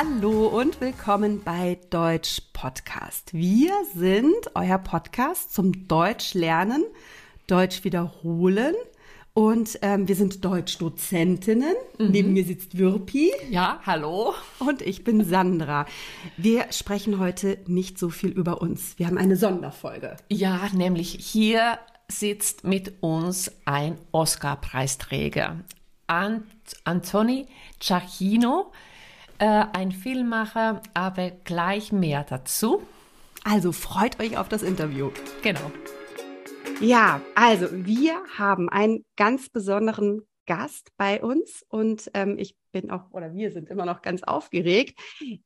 Hallo und willkommen bei Deutsch Podcast. Wir sind euer Podcast zum Deutsch lernen, Deutsch wiederholen. Und ähm, wir sind Deutschdozentinnen. Mhm. Neben mir sitzt Würpi. Ja, hallo. Und ich bin Sandra. Wir sprechen heute nicht so viel über uns. Wir haben eine Sonderfolge. Ja, nämlich hier sitzt mit uns ein Oscar-Preisträger. Ant Antoni Ciacchino äh, ein Filmmacher, aber gleich mehr dazu. Also freut euch auf das Interview. Genau. Ja, also wir haben einen ganz besonderen Gast bei uns und ähm, ich bin auch, oder wir sind immer noch ganz aufgeregt.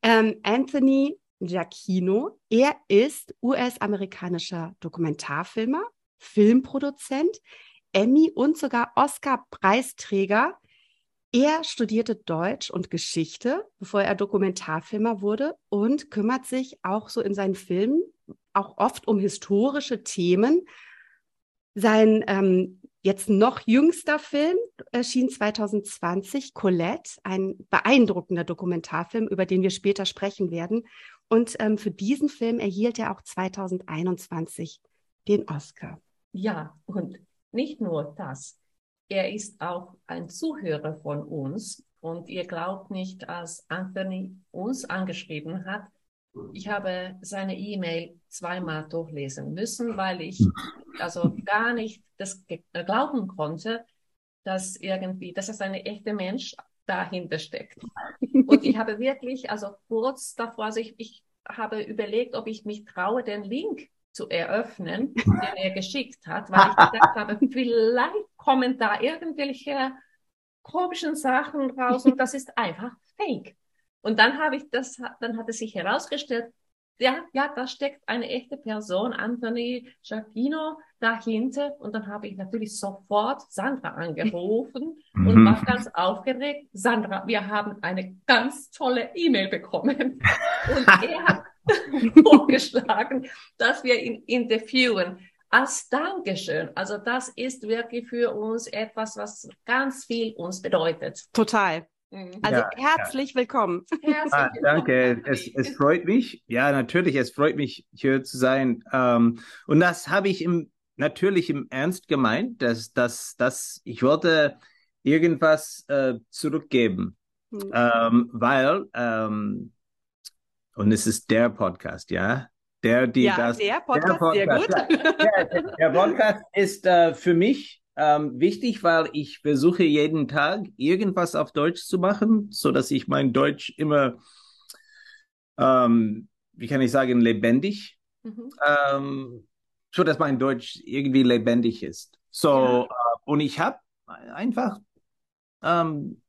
Ähm, Anthony Giacchino. Er ist US-amerikanischer Dokumentarfilmer, Filmproduzent, Emmy und sogar Oscar-Preisträger er studierte Deutsch und Geschichte, bevor er Dokumentarfilmer wurde und kümmert sich auch so in seinen Filmen auch oft um historische Themen. Sein ähm, jetzt noch jüngster Film erschien 2020, Colette, ein beeindruckender Dokumentarfilm, über den wir später sprechen werden. Und ähm, für diesen Film erhielt er auch 2021 den Oscar. Ja, und nicht nur das er ist auch ein Zuhörer von uns. Und ihr glaubt nicht, als Anthony uns angeschrieben hat, ich habe seine E-Mail zweimal durchlesen müssen, weil ich also gar nicht das glauben konnte, dass irgendwie, dass es ein echter Mensch dahinter steckt. Und ich habe wirklich, also kurz davor, also ich, ich habe überlegt, ob ich mich traue, den Link zu eröffnen, den er geschickt hat, weil ich gedacht habe, vielleicht kommen da irgendwelche komischen Sachen raus und das ist einfach fake. Und dann habe ich das, dann hat es sich herausgestellt, ja, ja, da steckt eine echte Person, Anthony Giacchino, dahinter. Und dann habe ich natürlich sofort Sandra angerufen mhm. und war ganz aufgeregt. Sandra, wir haben eine ganz tolle E-Mail bekommen. Und er hat vorgeschlagen, dass wir ihn interviewen als Dankeschön. Also das ist wirklich für uns etwas, was ganz viel uns bedeutet. Total. Mhm. Also ja, herzlich ja. willkommen. Herzlich ah, danke, es, es freut mich. Ja, natürlich, es freut mich, hier zu sein. Ähm, und das habe ich im, natürlich im Ernst gemeint, dass, dass, dass ich wollte irgendwas äh, zurückgeben, mhm. ähm, weil ähm, und es ist der Podcast, ja? Der, die ja, das. Der Podcast, der Podcast sehr gut. Ja, der, der, Podcast ist äh, für mich ähm, wichtig, weil ich versuche jeden Tag irgendwas auf Deutsch zu machen, so dass ich mein Deutsch immer, ähm, wie kann ich sagen, lebendig, mhm. ähm, so dass mein Deutsch irgendwie lebendig ist. So ja. äh, und ich habe einfach ähm,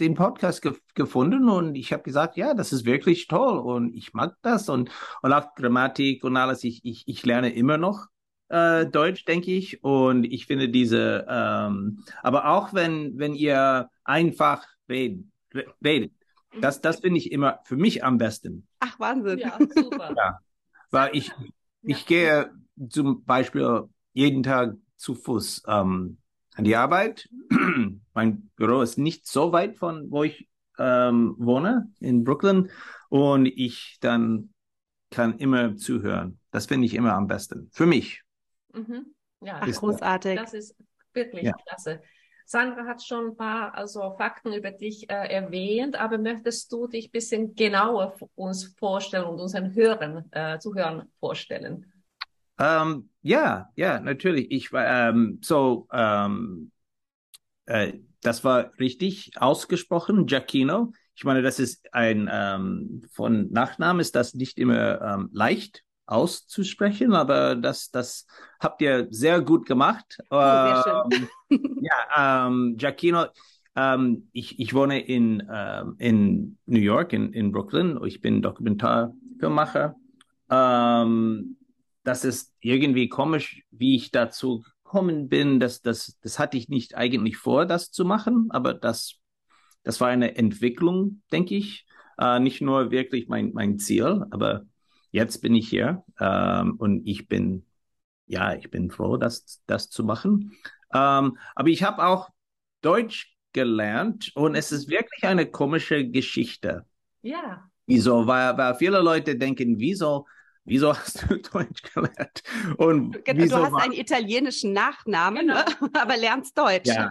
den Podcast ge gefunden und ich habe gesagt, ja, das ist wirklich toll und ich mag das und, und auch Grammatik und alles. Ich, ich, ich lerne immer noch äh, Deutsch, denke ich. Und ich finde diese, ähm, aber auch wenn, wenn ihr einfach reden, redet, das, das finde ich immer für mich am besten. Ach, Wahnsinn. Ja, super. Ja, weil ich, ich gehe zum Beispiel jeden Tag zu Fuß ähm, an die Arbeit. mein Büro ist nicht so weit von wo ich ähm, wohne, in Brooklyn. Und ich dann kann immer zuhören. Das finde ich immer am besten. Für mich. Mhm. Ja, Ach, großartig. Das ist wirklich ja. klasse. Sandra hat schon ein paar also Fakten über dich äh, erwähnt, aber möchtest du dich ein bisschen genauer uns vorstellen und unseren Hörern, äh, Zuhörern vorstellen? Ähm, ja, ja, natürlich. Ich war ähm, so, ähm, äh, das war richtig ausgesprochen, Giacchino. Ich meine, das ist ein ähm, von Nachnamen ist das nicht immer ähm, leicht auszusprechen, aber das, das habt ihr sehr gut gemacht. Oh, sehr. Ähm, ja, ähm, Giacchino, ich, ich wohne in, in New York, in, in Brooklyn. Ich bin Dokumentarfilmmacher. Ähm, das ist irgendwie komisch, wie ich dazu gekommen bin. Das, das, das hatte ich nicht eigentlich vor, das zu machen, aber das, das war eine Entwicklung, denke ich. Äh, nicht nur wirklich mein, mein Ziel, aber jetzt bin ich hier ähm, und ich bin, ja, ich bin froh, das, das zu machen. Ähm, aber ich habe auch Deutsch gelernt und es ist wirklich eine komische Geschichte. Ja. Wieso? Weil, weil viele Leute denken, wieso, wieso hast du Deutsch gelernt? Und Genau, wieso du hast einen italienischen Nachnamen, Genau. ne? aber lernst Deutsch. Ja,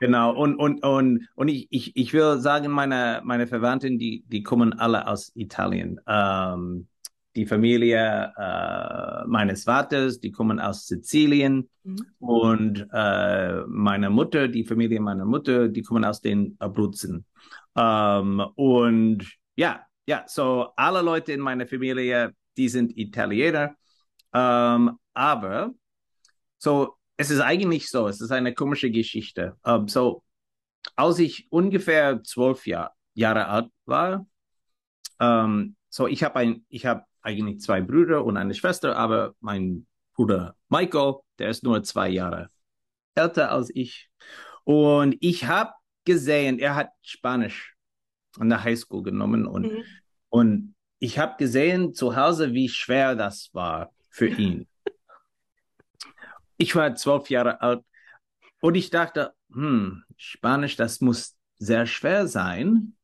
genau. Und, und, und, und ich, ich, ich will sagen, meine, meine Verwandten, die, die kommen alle aus Italien. Ähm, die Familie äh, meines Vaters, die kommen aus Sizilien. Mhm. Und äh, meine Mutter, die Familie meiner Mutter, die kommen aus den Abruzzen. Ähm, und ja, ja, so alle Leute in meiner Familie, die sind Italiener. Ähm, aber so, es ist eigentlich so, es ist eine komische Geschichte. Ähm, so, als ich ungefähr zwölf Jahr, Jahre alt war, ähm, so ich habe ein, ich habe eigentlich zwei Brüder und eine Schwester, aber mein Bruder Michael, der ist nur zwei Jahre älter als ich. Und ich habe gesehen, er hat Spanisch an der Highschool genommen und, Mhm. und ich habe gesehen zu Hause, wie schwer das war für ihn. Ich war zwölf Jahre alt und ich dachte, hm, Spanisch, das muss sehr schwer sein.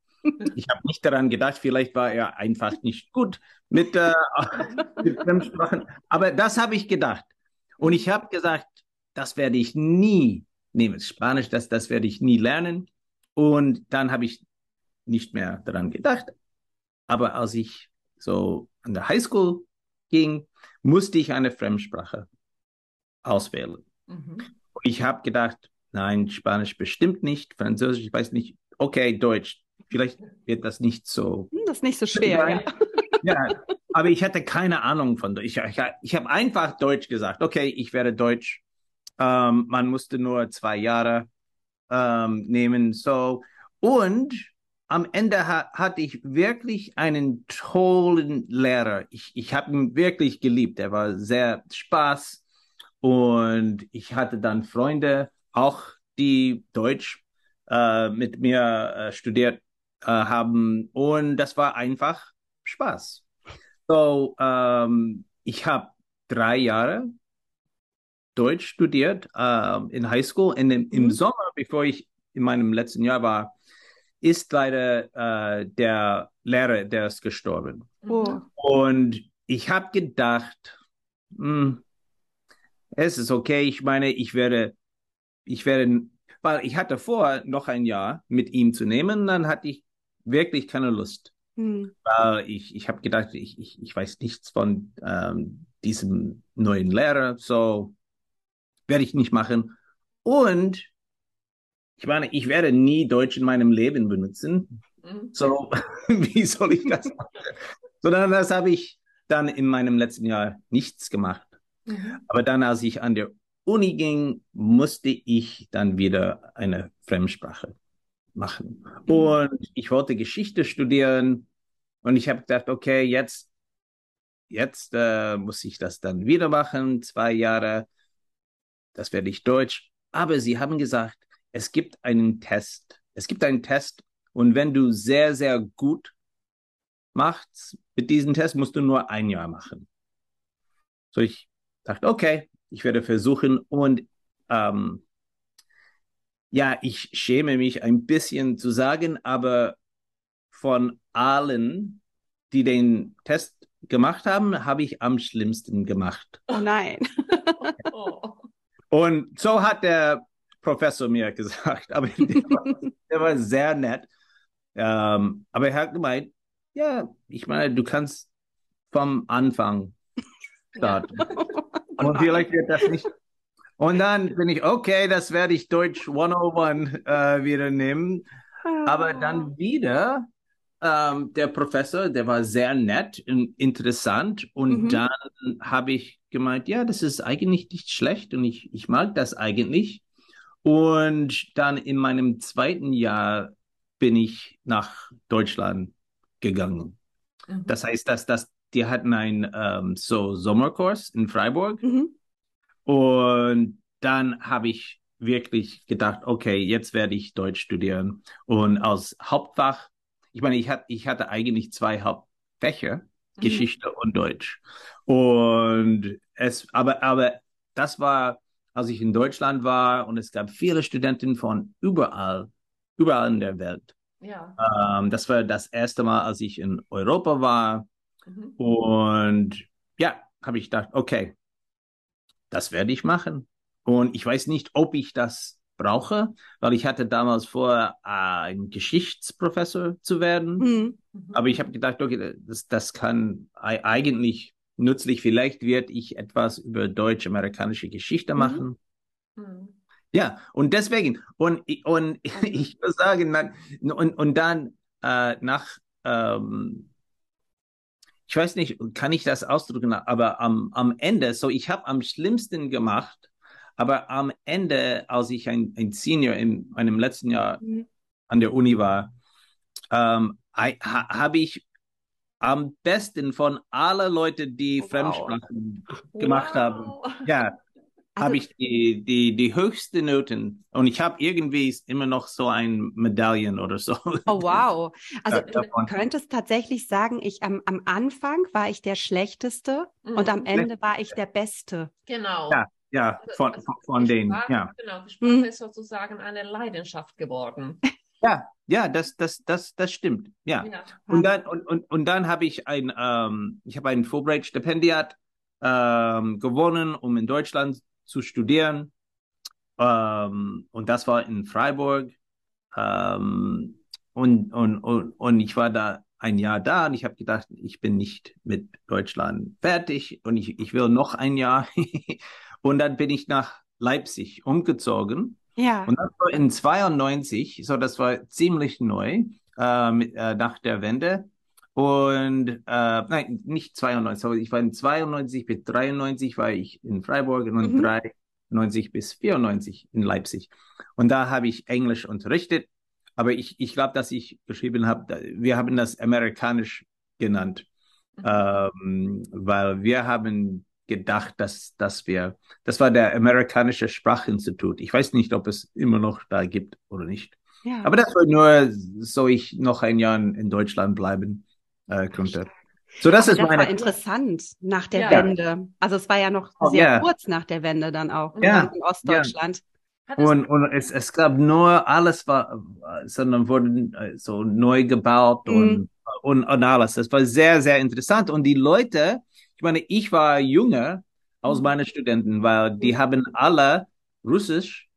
Ich habe nicht daran gedacht, vielleicht war er einfach nicht gut mit, äh, mit Fremdsprachen. Aber das habe ich gedacht. Und ich habe gesagt, das werde ich nie nehmen. Spanisch, das, das werde ich nie lernen. Und dann habe ich nicht mehr daran gedacht. Aber als ich so an der Highschool ging, musste ich eine Fremdsprache auswählen. Mhm. Ich habe gedacht, nein, Spanisch bestimmt nicht, Französisch, ich weiß nicht, okay, Deutsch, vielleicht wird das nicht so. Hm, Das ist nicht so schwer. Ja. Ja, aber ich hatte keine Ahnung von Deutsch. Ich, ich, ich habe einfach Deutsch gesagt, okay, ich werde Deutsch. Ähm, man musste nur zwei Jahre ähm, nehmen, so. Und am Ende ha hatte ich wirklich einen tollen Lehrer. Ich, ich habe ihn wirklich geliebt. Er war sehr Spaß. Und ich hatte dann Freunde, auch die Deutsch äh, mit mir äh, studiert äh, haben. Und das war einfach Spaß. So, ähm, ich habe drei Jahre Deutsch studiert äh, in Highschool. Und im, im Mhm. Sommer, bevor ich in meinem letzten Jahr war, ist leider äh, der Lehrer, der ist gestorben. Oh. Und ich habe gedacht, hm, es ist okay. Ich meine, ich werde, ich werde, weil ich hatte vor, noch ein Jahr mit ihm zu nehmen, dann hatte ich wirklich keine Lust. Hm. Weil ich, ich habe gedacht, ich, ich, ich weiß nichts von ähm, diesem neuen Lehrer, so werde ich nicht machen. Und ich meine, ich werde nie Deutsch in meinem Leben benutzen. Mhm. So, wie soll ich das machen? Sondern das habe ich dann in meinem letzten Jahr nichts gemacht. Mhm. Aber dann, als ich an der Uni ging, musste ich dann wieder eine Fremdsprache machen. Und ich wollte Geschichte studieren und ich habe gedacht, okay, jetzt, jetzt äh, muss ich das dann wieder machen, zwei Jahre. Das werde ich Deutsch. Aber sie haben gesagt, es gibt einen Test. Es gibt einen Test und wenn du sehr, sehr gut machst mit diesem Test, musst du nur ein Jahr machen. So ich dachte, okay, ich werde versuchen und ähm, ja, ich schäme mich ein bisschen zu sagen, aber von allen, die den Test gemacht haben, habe ich am schlimmsten gemacht. Oh nein. Oh. Und so hat der Professor mir gesagt, aber der war, der war sehr nett. Ähm, aber er hat gemeint, ja, ich meine, du kannst vom Anfang starten. Oh Und vielleicht wird das nicht. Und dann bin ich, okay, das werde ich Deutsch 101 äh, wieder nehmen. Aber dann wieder, ähm, der Professor, der war sehr nett und interessant. Und Mhm. dann habe ich gemeint, ja, das ist eigentlich nicht schlecht und ich, ich mag das eigentlich. Und dann in meinem zweiten Jahr bin ich nach Deutschland gegangen. Mhm. Das heißt, dass, dass die hatten einen ähm, so Sommerkurs in Freiburg. Mhm. Und dann habe ich wirklich gedacht, okay, jetzt werde ich Deutsch studieren. Und als Hauptfach, ich meine, ich hatte, ich hatte eigentlich zwei Hauptfächer, Geschichte und Deutsch. Und es, aber, aber das war, als ich in Deutschland war und es gab viele Studenten von überall, überall in der Welt. Ja. Ähm, das war das erste Mal, als ich in Europa war. Mhm. Und ja, habe ich gedacht, okay, das werde ich machen. Und ich weiß nicht, ob ich das brauche, weil ich hatte damals vor, äh, ein Geschichtsprofessor zu werden. Mhm. Aber ich habe gedacht, okay, das, das kann ei- eigentlich nützlich. Vielleicht werde ich etwas über deutsch-amerikanische Geschichte Mhm. machen. Mhm. Ja, und deswegen, und, und ich würde sagen, dann, und, und dann äh, nach, ähm, ich weiß nicht, kann ich das ausdrücken, aber am, am Ende, so ich habe am schlimmsten gemacht, aber am Ende, als ich ein, ein Senior in meinem letzten Jahr Mhm. an der Uni war, ähm, habe ich am besten von allen Leuten, die Wow. Fremdsprachen gemacht haben, Wow. ja, Also- habe ich die, die, die höchste Noten und ich habe irgendwie immer noch so ein Medaillen oder so. Oh, wow. Also du könntest tatsächlich sagen, ich am, am Anfang war ich der Schlechteste und am Mhm. Ende war ich der Beste. Genau. Ja, ja, von, Also, von, von denen, Sprache, ja. Genau, die Sprache Mhm. ist sozusagen eine Leidenschaft geworden. Ja, ja, das, das, das, das stimmt. Ja. Ja. Und dann, und, und, und dann habe ich ein, ähm, ich habe ein Fulbright-Stipendiat ähm, gewonnen, um in Deutschland zu studieren. Ähm, und das war in Freiburg. Ähm, und, und, und, und ich war da ein Jahr da und ich habe gedacht, ich bin nicht mit Deutschland fertig und ich, ich will noch ein Jahr. und dann bin ich nach Leipzig umgezogen. Ja. Und das war in 92, so das war ziemlich neu äh, mit, äh, nach der Wende. Und äh, nein, nicht 92, aber ich war in 92 bis 93 war ich in Freiburg und Mhm. 93 bis 94 in Leipzig. Und da habe ich Englisch unterrichtet. Aber ich, ich glaube, dass ich geschrieben habe, wir haben das amerikanisch genannt, Mhm. ähm, weil wir haben gedacht, dass, dass wir, das war der amerikanische Sprachinstitut. Ich weiß nicht, ob es immer noch da gibt oder nicht. ja. Aber das war nur, so ich noch ein Jahr in in Deutschland bleiben äh, könnte. So, das Aber ist das war meine, interessant nach der Ja. Wende. Also es war ja noch Oh, sehr ja. kurz nach der Wende dann auch Ja, in Ostdeutschland. Und, und es, es gab nur, alles war, sondern wurden äh, so neu gebaut und, Mhm. und, und alles. Das war sehr, sehr interessant. Und die Leute, ich meine, ich war jünger als Mhm. meine Studenten, weil die haben alle Russisch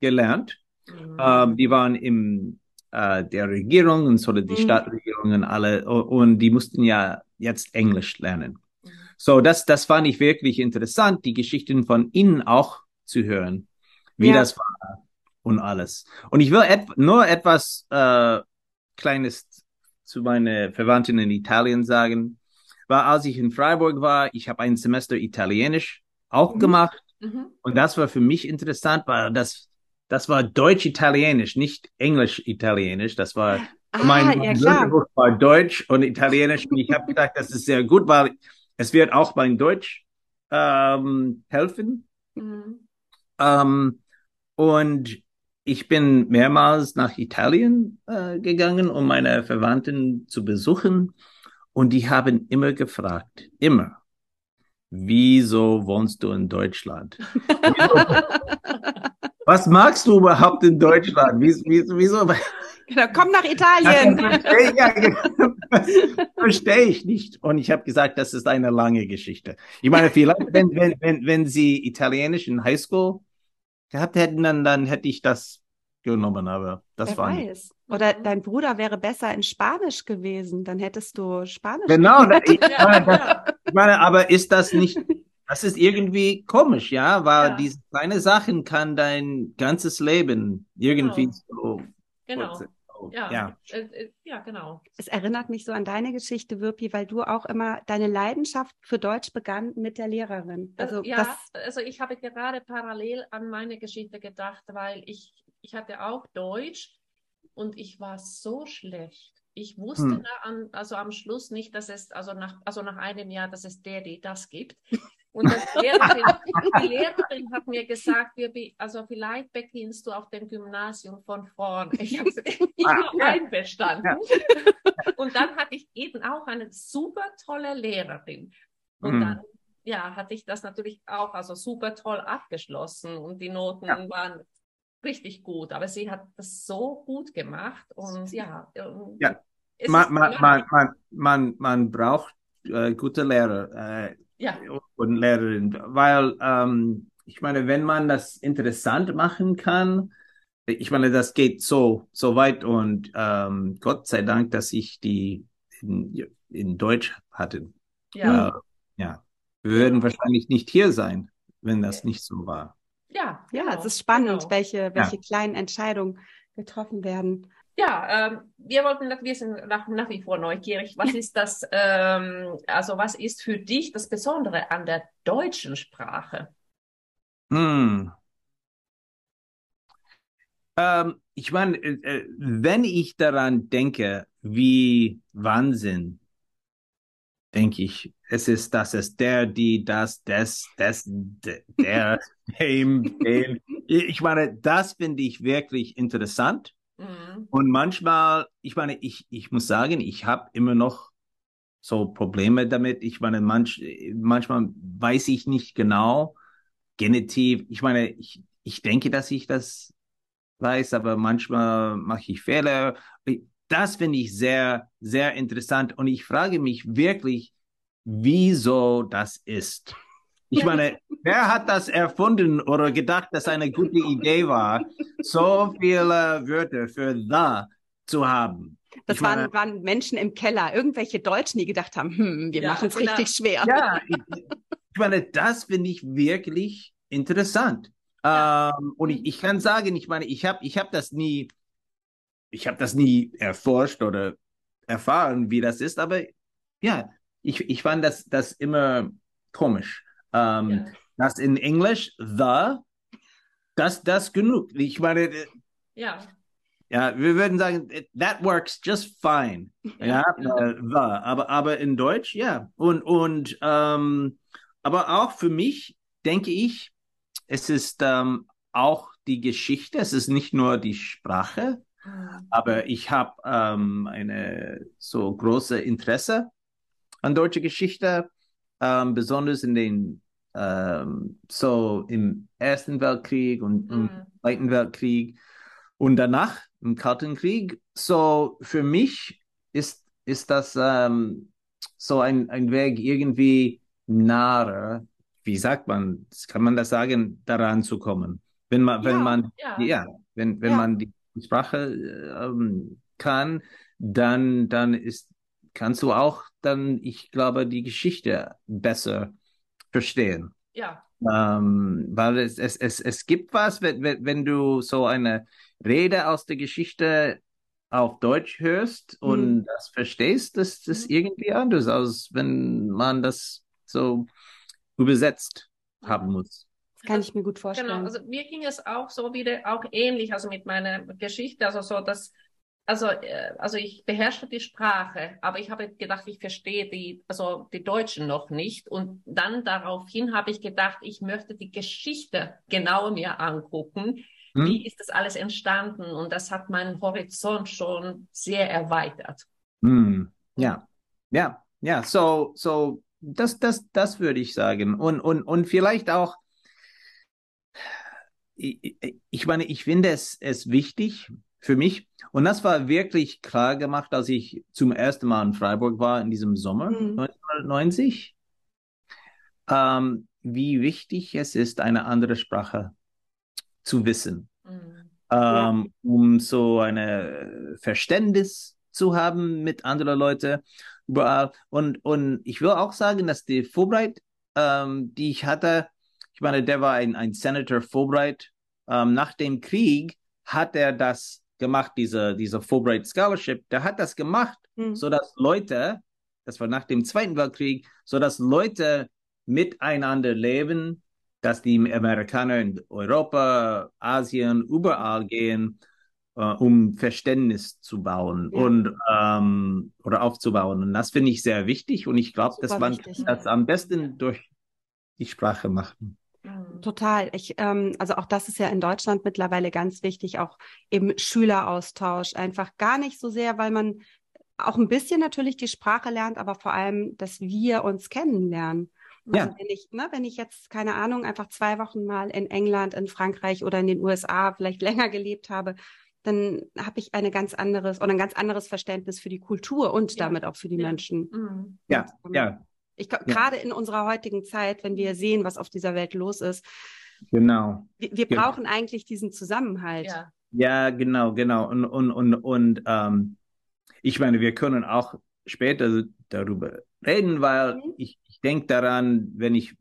gelernt. Mhm. Ähm, die waren im äh, der Regierung und so die Mhm. Stadtregierungen alle und die mussten ja jetzt Englisch lernen. Mhm. So, das, das fand ich wirklich interessant, die Geschichten von ihnen auch zu hören, wie Ja. das war und alles. Und ich will et nur etwas äh, Kleines zu meinen Verwandten in Italien sagen. War, als ich in Freiburg war, ich habe ein Semester Italienisch auch Mhm. gemacht. Mhm. Und das war für mich interessant, weil das, das war Deutsch-Italienisch, nicht Englisch-Italienisch. Das war, Ah, mein, ja mein war Deutsch und Italienisch. Und ich habe gedacht, das ist sehr gut, weil es wird auch beim Deutsch ähm, helfen. Mhm. Ähm, und ich bin mehrmals nach Italien äh, gegangen, um meine Verwandten zu besuchen. Und die haben immer gefragt, immer, wieso wohnst du in Deutschland? Was magst du überhaupt in Deutschland? Wieso? wieso? Genau, komm nach Italien. Verstehe ja, genau. verstehe ich nicht. Und ich habe gesagt, das ist eine lange Geschichte. Ich meine, vielleicht, wenn, wenn, wenn, wenn Sie Italienisch in Highschool gehabt hätten, dann, dann hätte ich das genommen, aber das Wer war nicht. weiß. Oder dein Bruder wäre besser in Spanisch gewesen. Dann hättest du Spanisch. Genau, ich, meine, das, ich meine, aber ist das nicht, das ist irgendwie komisch, ja, weil Ja. diese kleine Sachen kann dein ganzes Leben irgendwie Genau. so, Genau. so Ja. ja. Äh, äh, ja, genau. Es erinnert mich so an deine Geschichte, Wirpi, weil du auch immer deine Leidenschaft für Deutsch begann mit der Lehrerin. Also ja, das, also ich habe gerade parallel an meine Geschichte gedacht, weil ich, ich hatte auch Deutsch und ich war so schlecht. Ich wusste Hm. da an, also am Schluss nicht, dass es, also nach, also nach einem Jahr, dass es der, die das gibt. Und Lehrerin, die Lehrerin hat mir gesagt, wir, also vielleicht beginnst du auf dem Gymnasium von vorn. Ich habe ich Ah, einverstanden. Ja. Und dann hatte ich eben auch eine super tolle Lehrerin. Und Mhm. dann ja, hatte ich das natürlich auch also super toll abgeschlossen und die Noten Ja. waren richtig gut, aber sie hat das so gut gemacht und ja. Ja, man, man, man, man, man, man braucht äh, gute Lehrer äh, ja. und Lehrerinnen, weil ähm, ich meine, wenn man das interessant machen kann, ich meine, das geht so, so weit und ähm, Gott sei Dank, dass ich die in, in Deutsch hatte. Ja. Äh, ja. Wir würden wahrscheinlich nicht hier sein, wenn das nicht so war. Ja, Ja, genau, es ist spannend, genau. welche, welche kleinen Entscheidungen getroffen werden. Ja, ähm, wir wollten, wir sind nach, nach wie vor neugierig. Was ist das, ähm, also was ist für dich das Besondere an der deutschen Sprache? Hm. Ähm, ich meine, äh, äh, wenn ich daran denke, wie Wahnsinn, denke ich, es ist, das ist der, die, das, das, das, de- der, dem, dem. Ich meine, das finde ich wirklich interessant. Mhm. Und manchmal, ich meine, ich, ich muss sagen, ich habe immer noch so Probleme damit. Ich meine, manch, manchmal weiß ich nicht genau, Genitiv. Ich meine, ich, ich denke, dass ich das weiß, aber manchmal mache ich Fehler. Das finde ich sehr, sehr interessant. Und ich frage mich wirklich, wieso das ist. Ich meine, wer hat das erfunden oder gedacht, dass eine gute Idee war, so viele Wörter für the zu haben? Das Ich meine- waren, waren Menschen im Keller, irgendwelche Deutschen, die gedacht haben, hm, wir Ja, machen es richtig schwer. Ja, ich, ich meine, das finde ich wirklich interessant. Ja. Ähm, und ich, ich kann sagen, ich meine, ich habe ich hab das nie, ich habe das nie erforscht oder erfahren, wie das ist, aber ja, ich, ich fand das, das immer komisch. Ähm, Ja. Das in Englisch, the, das, das genug. Ich meine, äh, Ja, ja, wir würden sagen, that works just fine. Ja, Ja. äh, the. Aber, aber in Deutsch, ja. Und, und ähm, aber auch für mich denke ich, es ist ähm, auch die Geschichte, es ist nicht nur die Sprache, Mhm. aber ich habe ähm, eine so große Interesse an deutscher Geschichte, ähm, besonders in den ähm, so im Ersten Weltkrieg und im Mhm. Zweiten Weltkrieg und danach im Kalten Krieg. So für mich ist ist das ähm, so ein ein Weg irgendwie nahe, wie sagt man, kann man das sagen, daran zu kommen, wenn man wenn Ja, man ja. ja wenn wenn Ja. man die Sprache ähm, kann, dann dann ist kannst du auch dann, ich glaube, die Geschichte besser verstehen. ja, Ähm, weil es, es, es, es gibt was, wenn, wenn, wenn du so eine Rede aus der Geschichte auf Deutsch hörst und das verstehst, das ist Mhm. irgendwie anders, als wenn man das so übersetzt haben muss. Das kann ich mir gut Genau, vorstellen. also mir ging es auch so wieder auch ähnlich, also mit meiner Geschichte, also so, dass, also, äh, also ich beherrschte die Sprache, aber ich habe gedacht, ich verstehe die, also die Deutschen noch nicht. Und dann daraufhin habe ich gedacht, ich möchte die Geschichte genauer mir angucken. Hm? Wie ist das alles entstanden? Und das hat meinen Horizont schon sehr erweitert. Hm. Ja, ja, ja, so, so, das, das, das würde ich sagen. Und, und, und vielleicht auch, ich, ich- ich meine, ich finde es, es wichtig für mich. Und das war wirklich klar gemacht, als ich zum ersten Mal in Freiburg war in diesem Sommer Mhm. 1990, ähm, wie wichtig es ist, eine andere Sprache zu wissen Mhm. Ja. ähm, um so eine Verständnis zu haben mit anderen Leuten überall. Und, und ich will auch sagen, dass die Fulbright, ähm, die ich hatte, ich meine, der war ein, ein Senator Fulbright. Ähm, nach dem Krieg hat er das gemacht, diese, diese Fulbright Scholarship. Der hat das gemacht, Hm. so dass Leute, das war nach dem Zweiten Weltkrieg, so dass Leute miteinander leben, dass die Amerikaner in Europa, Asien, überall gehen, äh, um Verständnis zu bauen Ja. und ähm, oder aufzubauen. Und das finde ich sehr wichtig. Und ich glaube, dass man wichtig. das am besten durch die Sprache machen. Total. Ich, ähm, also auch das ist ja in Deutschland mittlerweile ganz wichtig, auch eben Schüleraustausch. Einfach gar nicht so sehr, weil man auch ein bisschen natürlich die Sprache lernt, aber vor allem, dass wir uns kennenlernen. Also ja. wenn ich, ne, wenn ich jetzt, keine Ahnung, einfach zwei Wochen mal in England, in Frankreich oder in den USA vielleicht länger gelebt habe, dann habe ich eine ganz anderes oder ein ganz anderes Verständnis für die Kultur und ja. damit auch für die ja. Menschen. Mhm. Ja, und, ja. Ich gerade in unserer heutigen Zeit, wenn wir sehen, was auf dieser Welt los ist. Genau. Wir, wir genau. brauchen eigentlich diesen Zusammenhalt. Ja, ja genau, genau. Und, und, und, und ähm, ich meine, wir können auch später darüber reden, weil mhm. ich, ich denke daran, wenn ich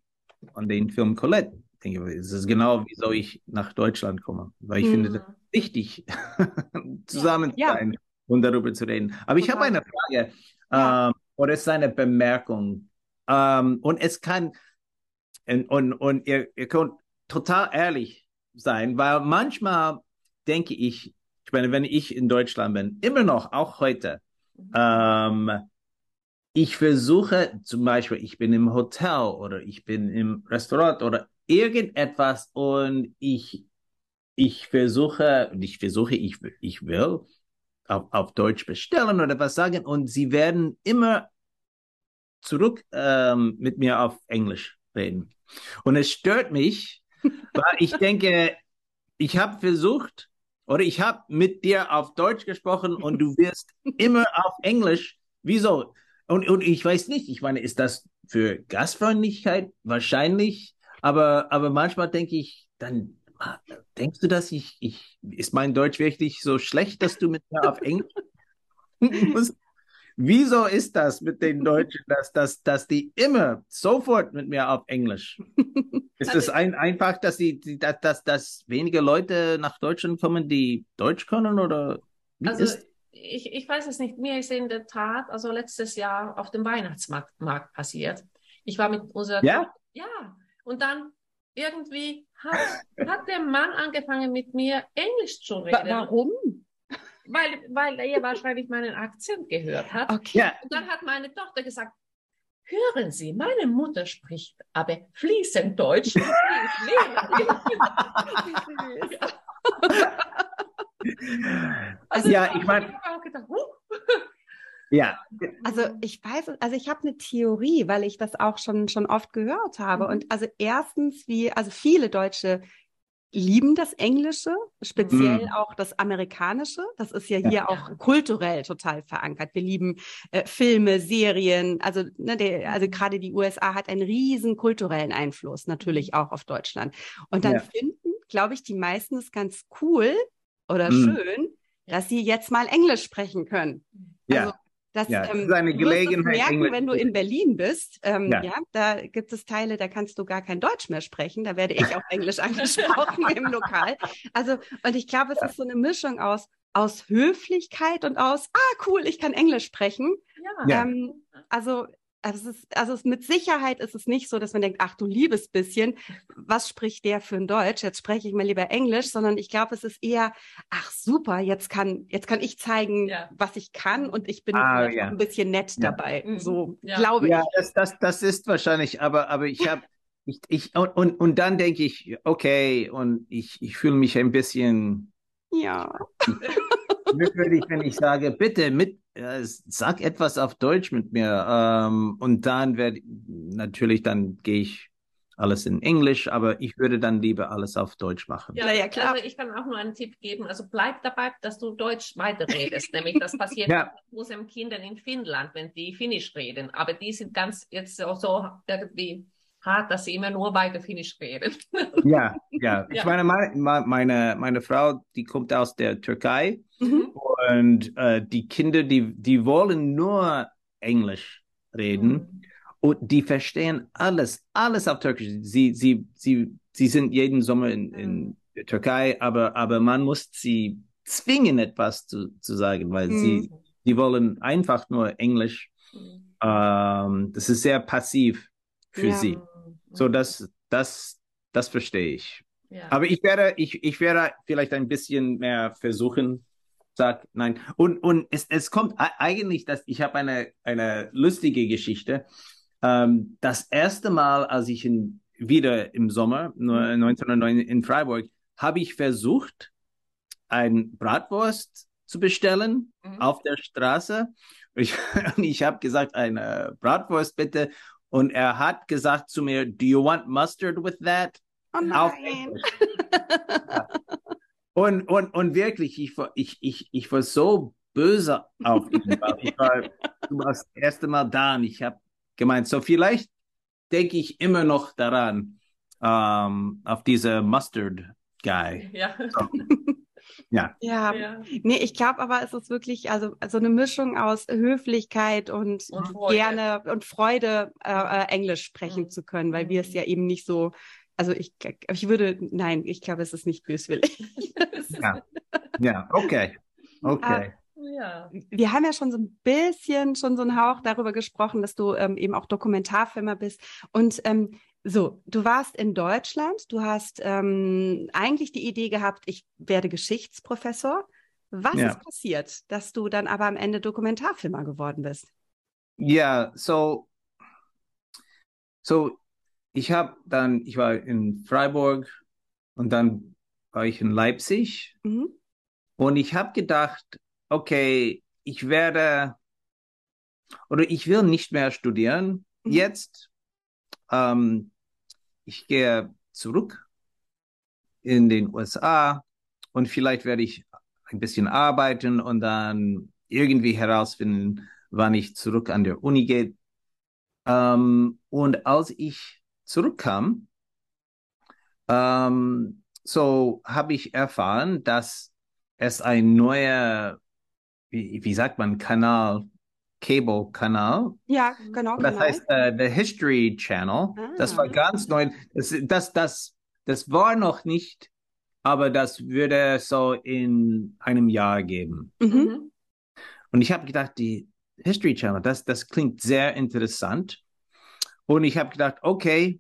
an den Film Colette denke, es ist genau, wieso ich nach Deutschland komme. Weil ich mhm. finde das wichtig, zusammen ja. sein ja. und darüber zu reden. Aber ich habe eine Frage ja. ähm, oder es ist eine Bemerkung. Ähm, und es kann, und, und, und ihr, ihr könnt total ehrlich sein, weil manchmal denke ich, ich meine, wenn ich in Deutschland bin, immer noch, auch heute, mhm. ähm, ich versuche zum Beispiel, ich bin im Hotel oder ich bin im Restaurant oder irgendetwas und ich, ich versuche, ich versuche, ich, ich will auf, auf Deutsch bestellen oder was sagen und sie werden immer zurück ähm, mit mir auf Englisch reden. Und es stört mich, weil ich denke, ich habe versucht oder ich habe mit dir auf Deutsch gesprochen und du wirst immer auf Englisch. Wieso? Und, und ich weiß nicht, ich meine, ist das für Gastfreundlichkeit wahrscheinlich? Aber, aber manchmal denke ich, dann denkst du, dass ich, ich, ist mein Deutsch wirklich so schlecht, dass du mit mir auf Englisch musst? Wieso ist das mit den Deutschen, dass, dass, dass die immer sofort mit mir auf Englisch? Ist es ein, einfach, dass, die, dass, dass, dass wenige Leute nach Deutschland kommen, die Deutsch können? Oder wie also, ist? Ich, ich weiß es nicht. Mir ist in der Tat, also letztes Jahr auf dem Weihnachtsmarkt passiert. Ich war mit unserer. Ja? Ja. Und dann irgendwie hat, hat der Mann angefangen mit mir Englisch zu reden. Warum? Weil, weil er wahrscheinlich meinen Akzent gehört hat. Okay. Ja. Und dann hat meine Tochter gesagt, hören Sie, meine Mutter spricht aber fließend Deutsch. also, ja, ich meine. Ja. Also ich weiß, also ich habe eine Theorie, weil ich das auch schon schon oft gehört habe. Mhm. Und also erstens, wie also viele Deutsche lieben das Englische, speziell mm. auch das Amerikanische. Das ist ja hier ja. auch kulturell total verankert. Wir lieben äh, Filme, Serien. Also, ne, der, also gerade die USA hat einen riesen kulturellen Einfluss natürlich auch auf Deutschland. Und dann ja. finden, glaube ich, die meisten es ganz cool oder mm. schön, dass sie jetzt mal Englisch sprechen können. Ja. Das, ja, ähm, ist eine Gelegenheit. Du merken, wenn du in Berlin bist, ähm, ja. ja. da gibt es Teile, da kannst du gar kein Deutsch mehr sprechen. Da werde ich auf Englisch angesprochen im Lokal. Also, und ich glaube, es ja. ist so eine Mischung aus, aus Höflichkeit und aus, ah, cool, ich kann Englisch sprechen. Ja. Ähm, also, also es ist, also es, mit Sicherheit ist es nicht so, dass man denkt, ach du liebes bisschen, was spricht der für ein Deutsch? Jetzt spreche ich mal lieber Englisch, sondern ich glaube, es ist eher, ach super, jetzt kann, jetzt kann ich zeigen, ja. was ich kann und ich bin ah, ja. ein bisschen nett ja. dabei. Mhm. So glaube ich. Ja, das, das, das ist wahrscheinlich, aber, aber ich habe, ich, ich, und, und, und dann denke ich, okay, und ich, ich fühle mich ein bisschen. Ja. Merkwürdig, wenn ich sage, bitte mit, äh, sag etwas auf Deutsch mit mir. Ähm, und dann werde natürlich, dann gehe ich alles in Englisch, aber ich würde dann lieber alles auf Deutsch machen. Ja, ja klar. Also ich kann auch nur einen Tipp geben. Also bleib dabei, dass du Deutsch weiterredest. Nämlich das passiert ja. unseren Kindern in Finnland, wenn die Finnisch reden. Aber die sind ganz jetzt so, so irgendwie hart, dass sie immer nur weiter Finnisch reden. Ja, ja. Ich meine, meine, meine Frau, die kommt aus der Türkei mhm. und äh, die Kinder, die, die wollen nur Englisch reden mhm. und die verstehen alles, alles auf Türkisch. Sie, sie, sie, sie sind jeden Sommer in, in mhm. der Türkei, aber, aber man muss sie zwingen, etwas zu, zu sagen, weil mhm. sie, sie wollen einfach nur Englisch. Mhm. Ähm, das ist sehr passiv für ja. sie. So, das, das, das verstehe ich. Ja. Aber ich werde, ich, ich werde vielleicht ein bisschen mehr versuchen, sag nein. Und, und es, es kommt eigentlich, dass ich habe eine, eine lustige Geschichte. Ähm, das erste Mal, als ich in, wieder im Sommer 1909 mhm. in Freiburg, habe ich versucht, ein Bratwurst zu bestellen mhm. auf der Straße. Ich, ich habe gesagt, eine Bratwurst bitte. Und er hat gesagt zu mir, do you want mustard with that? Oh Auf nein. Und, und, und wirklich, ich war, ich, ich, ich war so böse auf ihn. weil Ich war, du warst das erste Mal da und ich habe gemeint, so vielleicht denke ich immer noch daran, ähm, auf diese Mustard Guy. Ja. Ja, Ja, ja. nee, ich glaube aber, es ist wirklich also so eine Mischung aus Höflichkeit und, Und Freude. gerne und Freude, äh, äh, Englisch sprechen Mhm. zu können, weil wir es ja eben nicht so, also ich, ich würde, nein, ich glaube, es ist nicht böswillig. Ja, ja, okay, okay. Ja. wir haben ja schon so ein bisschen, schon so einen Hauch darüber gesprochen, dass du ähm, eben auch Dokumentarfilmer bist. Und ähm, so, du warst in Deutschland, du hast ähm, eigentlich die Idee gehabt, ich werde Geschichtsprofessor. Was Ja. ist passiert, dass du dann aber am Ende Dokumentarfilmer geworden bist? Ja, so, so, ich habe dann, ich war in Freiburg und dann war ich in Leipzig Mhm. und ich habe gedacht, okay, ich werde oder ich will nicht mehr studieren Mhm. jetzt. Ähm, ich gehe zurück in den USA und vielleicht werde ich ein bisschen arbeiten und dann irgendwie herausfinden, wann ich zurück an der Uni gehe. Ähm, und als ich zurückkam, ähm, so habe ich erfahren, dass es ein neuer, wie, wie sagt man, Kanal, Cable-Kanal Ja, genau. das genau. heißt, äh, The History Channel, das war Ah. ganz neu. Das, das, das, das war noch nicht, aber das würde es so in einem Jahr geben. Mhm. Mhm. Und ich habe gedacht, die History Channel, das, das klingt sehr interessant. Und ich habe gedacht, okay,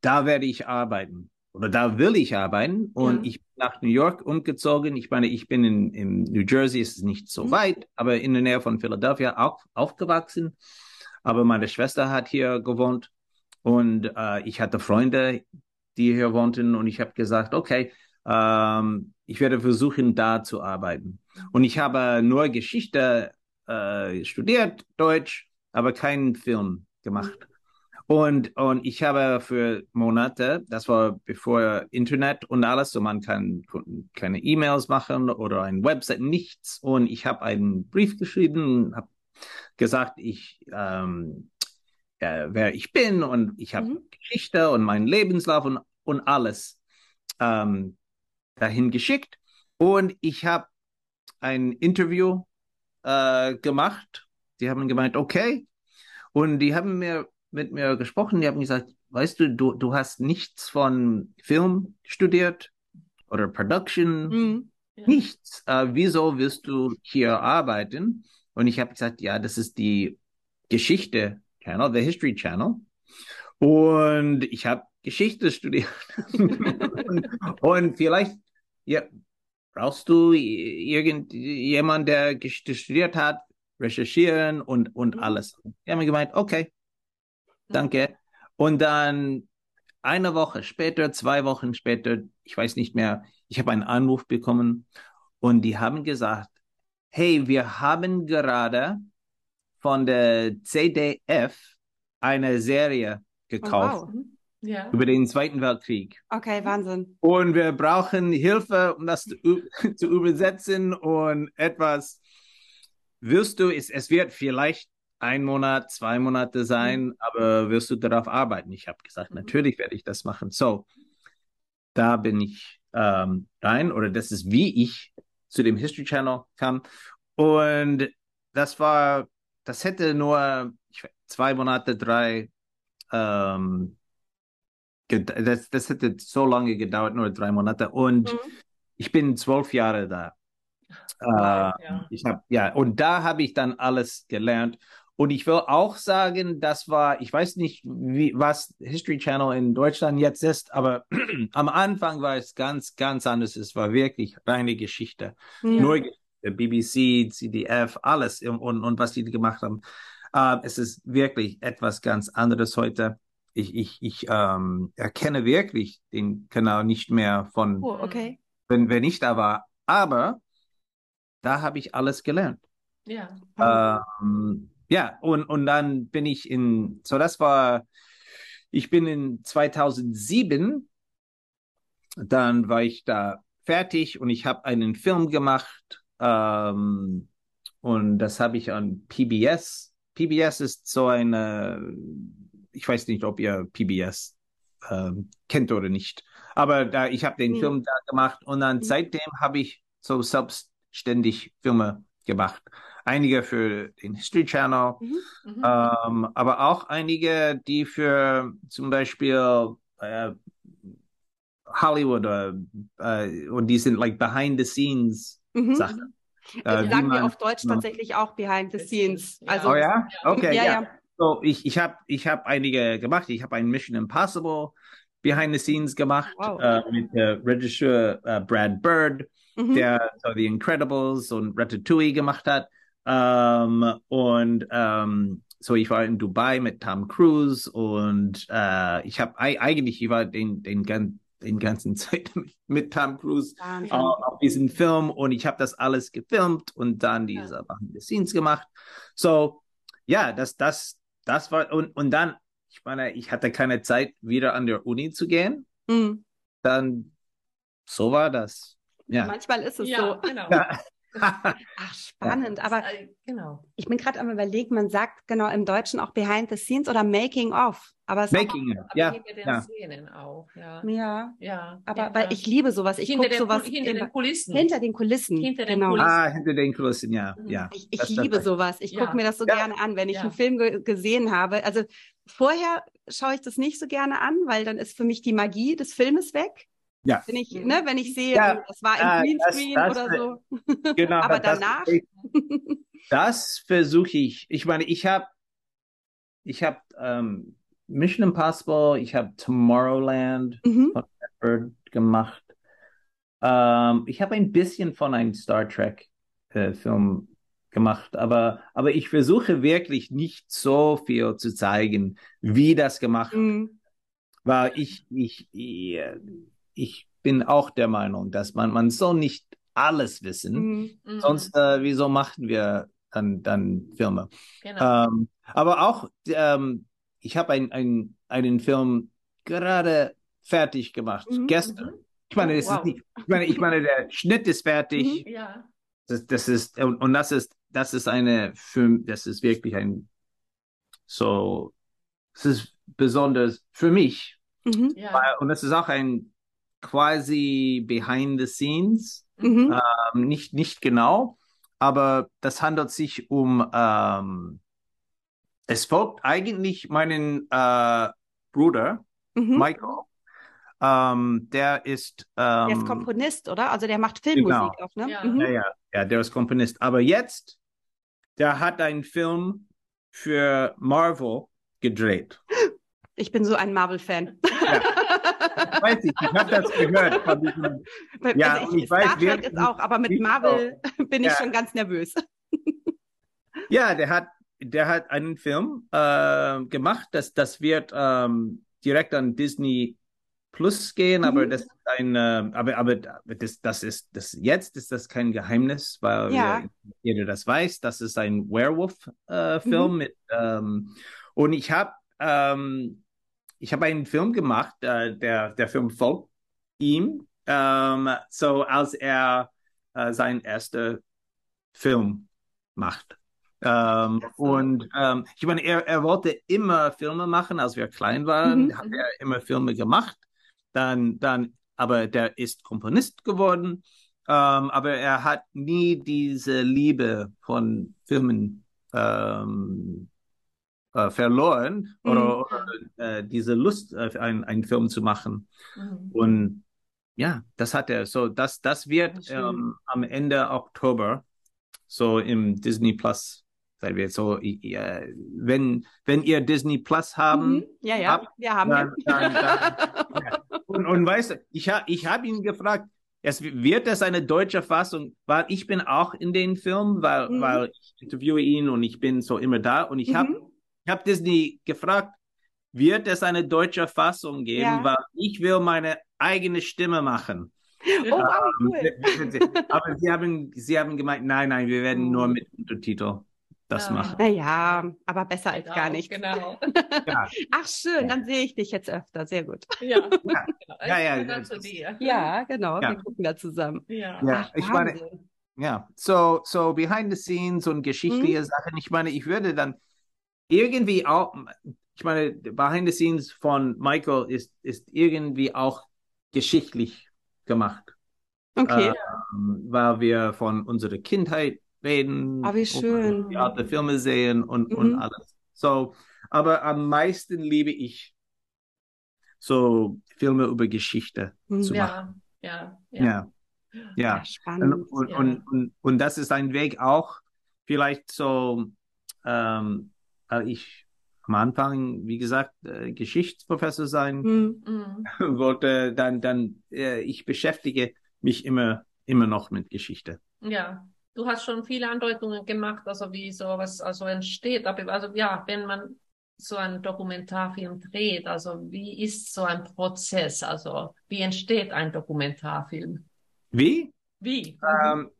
da werde ich arbeiten. Oder da will ich arbeiten. Und Ja. ich bin nach New York umgezogen. Ich meine, ich bin in, in New Jersey, es ist nicht so Mhm. weit, aber in der Nähe von Philadelphia auch aufgewachsen. Aber meine Schwester hat hier gewohnt und äh, ich hatte Freunde, die hier wohnten. Und ich habe gesagt, okay, ähm, ich werde versuchen, da zu arbeiten. Und ich habe nur Geschichte äh, studiert, Deutsch, aber keinen Film gemacht. Und, und ich habe für Monate, das war bevor Internet und alles, so man kann keine E-Mails machen oder ein Website, nichts. Und ich habe einen Brief geschrieben, habe gesagt, ich, ähm, äh, wer ich bin und ich habe Mhm. Geschichte und meinen Lebenslauf und, und alles ähm, dahin geschickt. Und ich habe ein Interview äh, gemacht. Die haben gemeint, okay. Und die haben mir mit mir gesprochen. Die haben gesagt, weißt du, du, du hast nichts von Film studiert oder Production, Mhm. nichts. Äh, wieso willst du hier arbeiten? Und ich habe gesagt, ja, das ist die Geschichte Channel, the History Channel. Und ich habe Geschichte studiert. und, und vielleicht ja, brauchst du irgendjemand, der Geschichte studiert hat, recherchieren und, und Mhm. alles. Die haben mir gemeint, okay, danke. Und dann eine Woche später, zwei Wochen später, ich weiß nicht mehr, ich habe einen Anruf bekommen und die haben gesagt, hey, wir haben gerade von der CDF eine Serie gekauft wow. Mhm. Ja. über den Zweiten Weltkrieg. Okay, Wahnsinn. Und wir brauchen Hilfe, um das zu, zu übersetzen und etwas. Wirst du, es, es wird vielleicht ein Monat, zwei Monate sein, aber wirst du darauf arbeiten? Ich habe gesagt, Mhm. natürlich werde ich das machen. So, da bin ich ähm, rein oder das ist wie ich zu dem History Channel kam. Und das war, das hätte nur zwei Monate, drei ähm, das, das hätte so lange gedauert, nur drei Monate. Und Mhm. ich bin zwölf Jahre da. Wow, Äh, ja. ich habe ja, und da habe ich dann alles gelernt. Und ich will auch sagen, das war, ich weiß nicht, wie, was History Channel in Deutschland jetzt ist, aber am Anfang war es ganz, ganz anders. Es war wirklich reine Geschichte. Nur Geschichte. BBC, CDF, alles und, und, was die gemacht haben. Äh, es ist wirklich etwas ganz anderes heute. Ich, ich, ich ähm, erkenne wirklich den Kanal nicht mehr von, Oh, okay. wenn, wenn ich da war. Aber da habe ich alles gelernt. Ja. Ähm, ja, und, und dann bin ich in, so das war, ich bin in 2007, dann war ich da fertig und ich habe einen Film gemacht ähm, und das habe ich an PBS. PBS ist so eine, ich weiß nicht, ob ihr PBS ähm, kennt oder nicht, aber da, ich habe den Hm. Film da gemacht und dann Mhm. seitdem habe ich so selbstständig Filme gemacht. Einige für den History Channel, Mhm. Mhm. ähm, aber auch einige, die für zum Beispiel äh, Hollywood äh, äh, und die sind like behind the scenes Mhm. Sachen. Wir Äh, wie sagen wir man- auf Deutsch ja. tatsächlich auch behind the scenes. Also Oh ja? Okay, ja, ja. ja. So, ich ich habe ich hab einige gemacht. Ich habe ein Mission Impossible behind the scenes gemacht Wow. äh, mit äh, Regisseur äh, Brad Bird. Mhm. der so The Incredibles und Ratatouille gemacht hat. Ähm, und ähm, so, ich war in Dubai mit Tom Cruise und äh, ich habe eigentlich, ich war den, den, den ganzen Zeit mit, mit Tom Cruise Wahnsinn. äh, auf diesem Film und ich habe das alles gefilmt und dann diese Behind the Scenes gemacht. So, ja, das, das, das war, und, und dann, ich meine, ich hatte keine Zeit, wieder an der Uni zu gehen. Mhm. Dann, so war das. Ja. Manchmal ist es ja, so. genau. Ja. Ach, spannend. Aber Äh, genau. ich bin gerade am überlegen, man sagt genau im Deutschen auch behind the scenes oder making of. Aber es Making Aber ja. hinter den ja. Szenen auch, ja. ja, Ja. aber hinter, weil ich liebe sowas. Ich hinter, gucke den, sowas hinter den Kulissen. hinter den Kulissen. Hinter den genau. Kulissen. Ah, hinter den Kulissen, ja, Mhm. ja. Ich, ich Das- das- liebe sowas. Ich Ja. gucke mir das so Ja. gerne an, wenn ich Ja. einen Film ge gesehen habe. Also vorher schaue ich das nicht so gerne an, weil dann ist für mich die Magie des Filmes weg. Ja. Wenn ich, ne, wenn ich sehe, Ja, das war im das- Greenscreen das- oder so. Genau, Aber das, danach? Das versuche ich. Ich meine, ich habe ich hab, ähm, Mission Impossible, ich habe Tomorrowland Mhm. Bird gemacht. Ähm, ich habe ein bisschen von einem Star Trek äh, Film gemacht, aber, aber ich versuche wirklich nicht so viel zu zeigen, wie das gemacht Mhm. Weil ich, ich, ich, ich bin auch der Meinung, dass man, man soll nicht alles wissen. Mhm. Mhm. Sonst, äh, wieso machen wir dann, dann Filme? genau. Ähm, aber auch, ähm, ich habe ein, ein, einen Film gerade fertig gemacht, Mhm, gestern. mhm. Ich meine, Oh, wow. ist nicht, ich meine, ich meine, der Schnitt ist fertig. ja. Das, das ist, und, und das ist, das ist eine Film, das ist wirklich ein, so, es ist besonders für mich, Mhm. ja. und das ist auch ein quasi behind the scenes, Mhm. ähm, nicht, nicht genau, aber das handelt sich um, ähm, es folgt eigentlich meinen äh, Bruder, Mhm. Michael, ähm, der ist, ähm, Der ist Komponist, oder? Also der macht Filmmusik Genau. auch, ne? Ja. Mhm. Ja, ja, ja, der ist Komponist. Aber jetzt, der hat einen Film für Marvel gedreht. Ich bin so ein Marvel-Fan. Ich weiß nicht, ich habe das gehört Ja, also ich, ich weiß Star Trek ist auch, aber mit Marvel bin ich Ja. schon ganz nervös. ja, der hat, der hat einen Film äh, gemacht, das, das wird ähm, direkt an Disney Plus gehen, aber Mhm. das ist ein, äh, aber, aber das, das ist, das, jetzt ist das kein Geheimnis, weil Ja. jeder das weiß, das ist ein Werewolf-Film Mhm. mit, ähm, und ich habe, ähm, ich habe einen Film gemacht, äh, der, der Film folgt ihm, ähm, so als er äh, seinen ersten Film macht. Ähm, und ähm, ich meine, er, er wollte immer Filme machen, als wir klein waren, Mhm, hat mhm. er immer Filme gemacht. Dann, dann, aber der ist Komponist geworden, ähm, aber er hat nie diese Liebe von Filmen ähm, äh, verloren Mhm. oder, oder äh, diese Lust, äh, ein, einen Film zu machen. Mhm. Und ja, das hat er. So, das, das wird ähm, am Ende Oktober so im Disney Plus sein wird. So, äh, wenn, wenn ihr Disney Plus haben, Mhm. Ja, ja, Hab- wir haben dann, dann, dann, und, und weißt du, ich habe ich hab ihn gefragt, es wird das eine deutsche Fassung, weil ich bin auch in den Film, weil, Mhm. weil ich interviewe ihn und ich bin so immer da und ich habe Mhm. Ich hab Disney gefragt, wird es eine deutsche Fassung geben, Ja. weil ich will meine eigene Stimme machen. Oh, wow, Ähm, cool. Aber sie haben, sie haben gemeint, nein, nein, wir werden Oh. nur mit Untertitel das Ja. machen. Naja, aber besser als Genau, gar nicht. Genau. Ja, Ach schön, dann sehe ich dich jetzt öfter. Sehr gut. Ja, genau. Ja, ja. Ja, genau. Ja. Wir gucken da zusammen. Ja. ja. Ach, Ich meine. Ja, so, so behind the scenes und geschichtliche Sachen. Ich meine, ich würde dann irgendwie auch, ich meine, behind the scenes von Michael ist, ist irgendwie auch geschichtlich gemacht, Okay. ähm, weil wir von unserer Kindheit reden, Ah, wie und schön. die alte Filme sehen und, und Mhm. alles. So, aber am meisten liebe ich so Filme über Geschichte Mhm. zu machen. Ja, ja, ja. Ja, ja. Ja, Und, spannend. und, ja. und, und, und das ist ein Weg auch, vielleicht so, ähm, weil ich am Anfang, wie gesagt, äh, Geschichtsprofessor sein Hm. Mhm. wollte, dann, dann, äh, ich beschäftige mich immer, immer noch mit Geschichte. Ja, du hast schon viele Andeutungen gemacht, also wie sowas also entsteht. Aber also ja, wenn man so einen Dokumentarfilm dreht, also wie ist so ein Prozess? Also wie entsteht ein Dokumentarfilm? Wie? Wie? Ähm,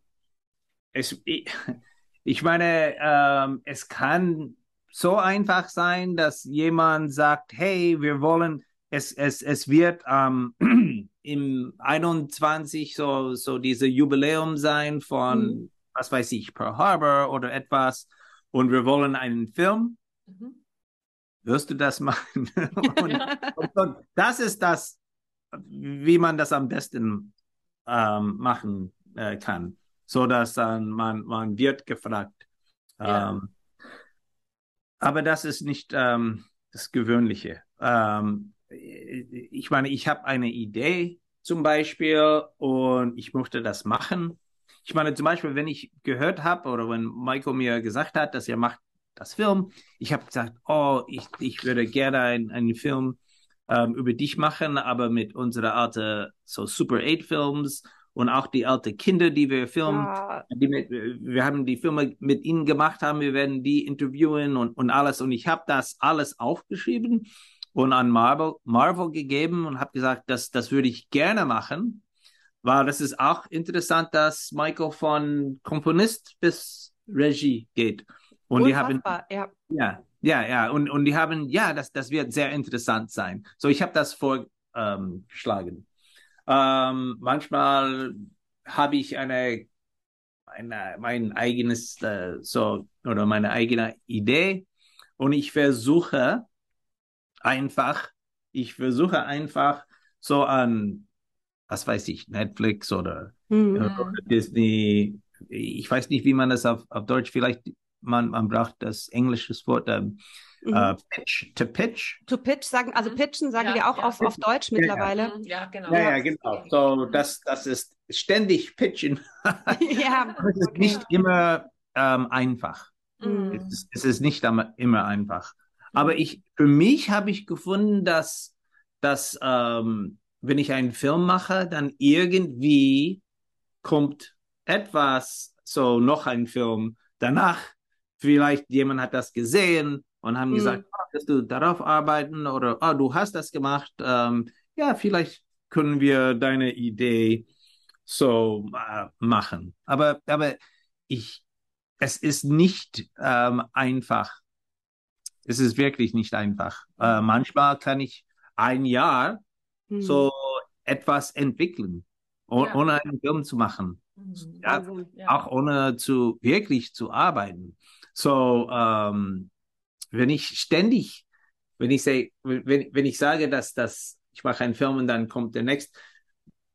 es, ich, ich meine, ähm, es kann so einfach sein, dass jemand sagt, hey, wir wollen, es, es, es wird ähm, im 21 so, so diese Jubiläum sein von, Mhm. was weiß ich, Pearl Harbor oder etwas und wir wollen einen Film. Mhm. Wirst du das machen? und, und, das ist das, wie man das am besten ähm, machen äh, kann, so dass dann man man wird gefragt. Ja. Ähm, aber das ist nicht ähm, das Gewöhnliche. Ähm, ich meine, ich habe eine Idee zum Beispiel und ich möchte das machen. Ich meine, zum Beispiel, wenn ich gehört habe oder wenn Michael mir gesagt hat, dass er macht das Film, ich habe gesagt, oh, ich, ich würde gerne ein- einen Film ähm, über dich machen, aber mit unserer Art so Super 8 Films und auch die alte Kinder, die wir filmen. Ja, Die mit, wir haben die Filme mit ihnen gemacht haben, wir werden die interviewen und, und alles. Und ich habe das alles aufgeschrieben und an Marvel, Marvel gegeben und habe gesagt, das, das würde ich gerne machen, weil das ist auch interessant, dass Michael von Komponist bis Regie geht. Und die haben. Ja. ja, ja, ja, und, und die haben, ja, das, das wird sehr interessant sein. So, ich habe das vorgeschlagen. Ähm, manchmal habe ich eine, eine, mein eigenes, äh, so, oder meine eigene Idee und ich versuche einfach, ich versuche einfach so an, was weiß ich, Netflix oder Hm. oder Disney, ich weiß nicht, wie man das auf, auf Deutsch vielleicht, man, man braucht das englische Wort, ähm, Mhm. äh, pitch, to pitch. To pitch sagen, also Mhm. pitchen sagen Ja, wir auch ja. auf, auf Deutsch Ja, mittlerweile. Mhm. Ja, genau. Ja, ja, genau. So, das, das ist ständig pitchen. Ja, Aber es ist okay. nicht immer ähm, einfach. Mhm. Es ist, es ist nicht immer einfach. Aber ich, für mich habe ich gefunden, dass, dass ähm, wenn ich einen Film mache, dann irgendwie kommt etwas, so noch ein Film danach. Vielleicht jemand hat das gesehen und haben Mhm. gesagt, ah, dass du darauf arbeiten oder ah, du hast das gemacht. Ähm, ja, vielleicht können wir deine Idee so äh, machen. Aber, aber ich, es ist nicht ähm, einfach. Es ist wirklich nicht einfach. Äh, manchmal kann ich ein Jahr Hm. so etwas entwickeln, oh, Ja. ohne einen Film zu machen. Mhm. Ja, Wahnsinn. Ja. auch ohne zu wirklich zu arbeiten. So, ähm, wenn ich ständig, wenn ich sage, wenn, wenn ich sage, dass das, ich mache einen Film und dann kommt der nächste,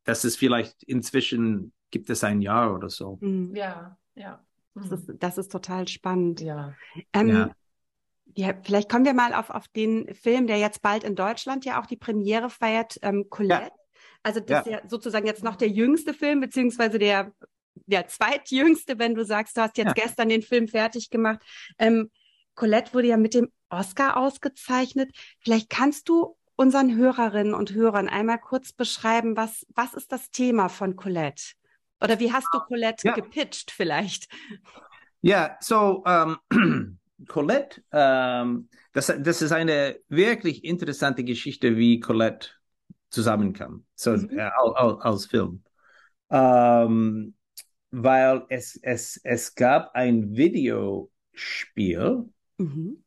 das ist vielleicht inzwischen gibt es ein Jahr oder so. Hm. Ja, ja. Das Mhm. ist, das ist total spannend. Ja. Ähm, Ja. ja, vielleicht kommen wir mal auf, auf den Film, der jetzt bald in Deutschland ja auch die Premiere feiert, ähm, Colette. Also das Ja. ist ja sozusagen jetzt noch der jüngste Film, beziehungsweise der, der zweitjüngste, wenn du sagst, du hast jetzt Ja. gestern den Film fertig gemacht. Ähm, Colette wurde ja mit dem Oscar ausgezeichnet. Vielleicht kannst du unseren Hörerinnen und Hörern einmal kurz beschreiben, was, was ist das Thema von Colette? Oder wie hast du Colette Ja. gepitcht vielleicht? Ja, so ähm, Colette, ähm, das, das ist eine wirklich interessante Geschichte, wie Colette zusammenkam, so Mhm. äh, als, Film, ähm, weil es, es, es gab ein Video Videospiel Mhm.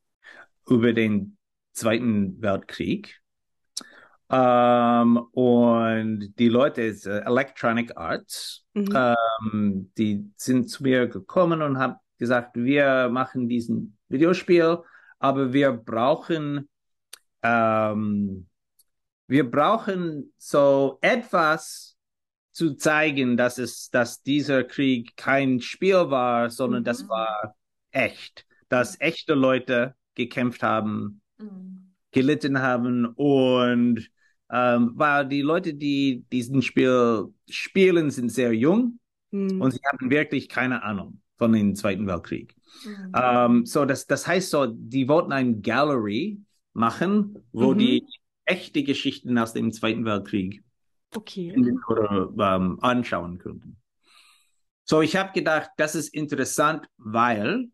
über den Zweiten Weltkrieg. Ähm, und die Leute ist äh, Electronic Arts. Mhm. Ähm, die sind zu mir gekommen und haben gesagt, wir machen diesen Videospiel, aber wir brauchen ähm, wir brauchen so etwas zu zeigen, dass es, dass dieser Krieg kein Spiel war, sondern das Mhm. war echt, dass echte Leute gekämpft haben, Mhm. gelitten haben und ähm, weil die Leute, die diesen Spiel spielen, sind sehr jung Mhm. und sie haben wirklich keine Ahnung von dem Zweiten Weltkrieg. Mhm. Ähm, so, das, das heißt so, die wollten ein Gallery machen, wo Mhm. die echte Geschichten aus dem Zweiten Weltkrieg Okay. oder ähm, anschauen könnten. So, ich habe gedacht, das ist interessant, weil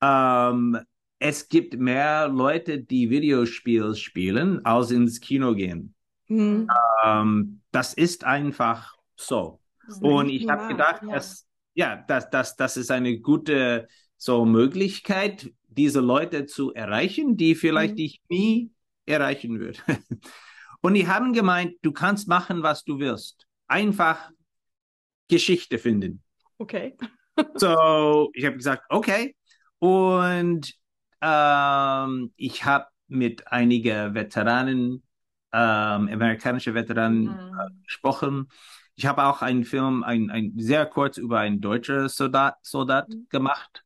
ähm, es gibt mehr Leute, die Videospiele spielen, als ins Kino gehen. Mhm. Ähm, das ist einfach so. Mhm. Und ich habe gedacht, ja. dass, ja, dass, dass, das ist eine gute so Möglichkeit, diese Leute zu erreichen, die vielleicht Mhm. ich nie erreichen würde. Und die haben gemeint, du kannst machen, was du willst. Einfach Geschichte finden. Okay. So, ich habe gesagt, okay. Und ähm, ich habe mit einigen Veteranen, ähm, amerikanische Veteranen Mhm. gesprochen. Ich habe auch einen Film, ein, ein sehr kurz über einen deutschen Soldat, Soldat Mhm. gemacht.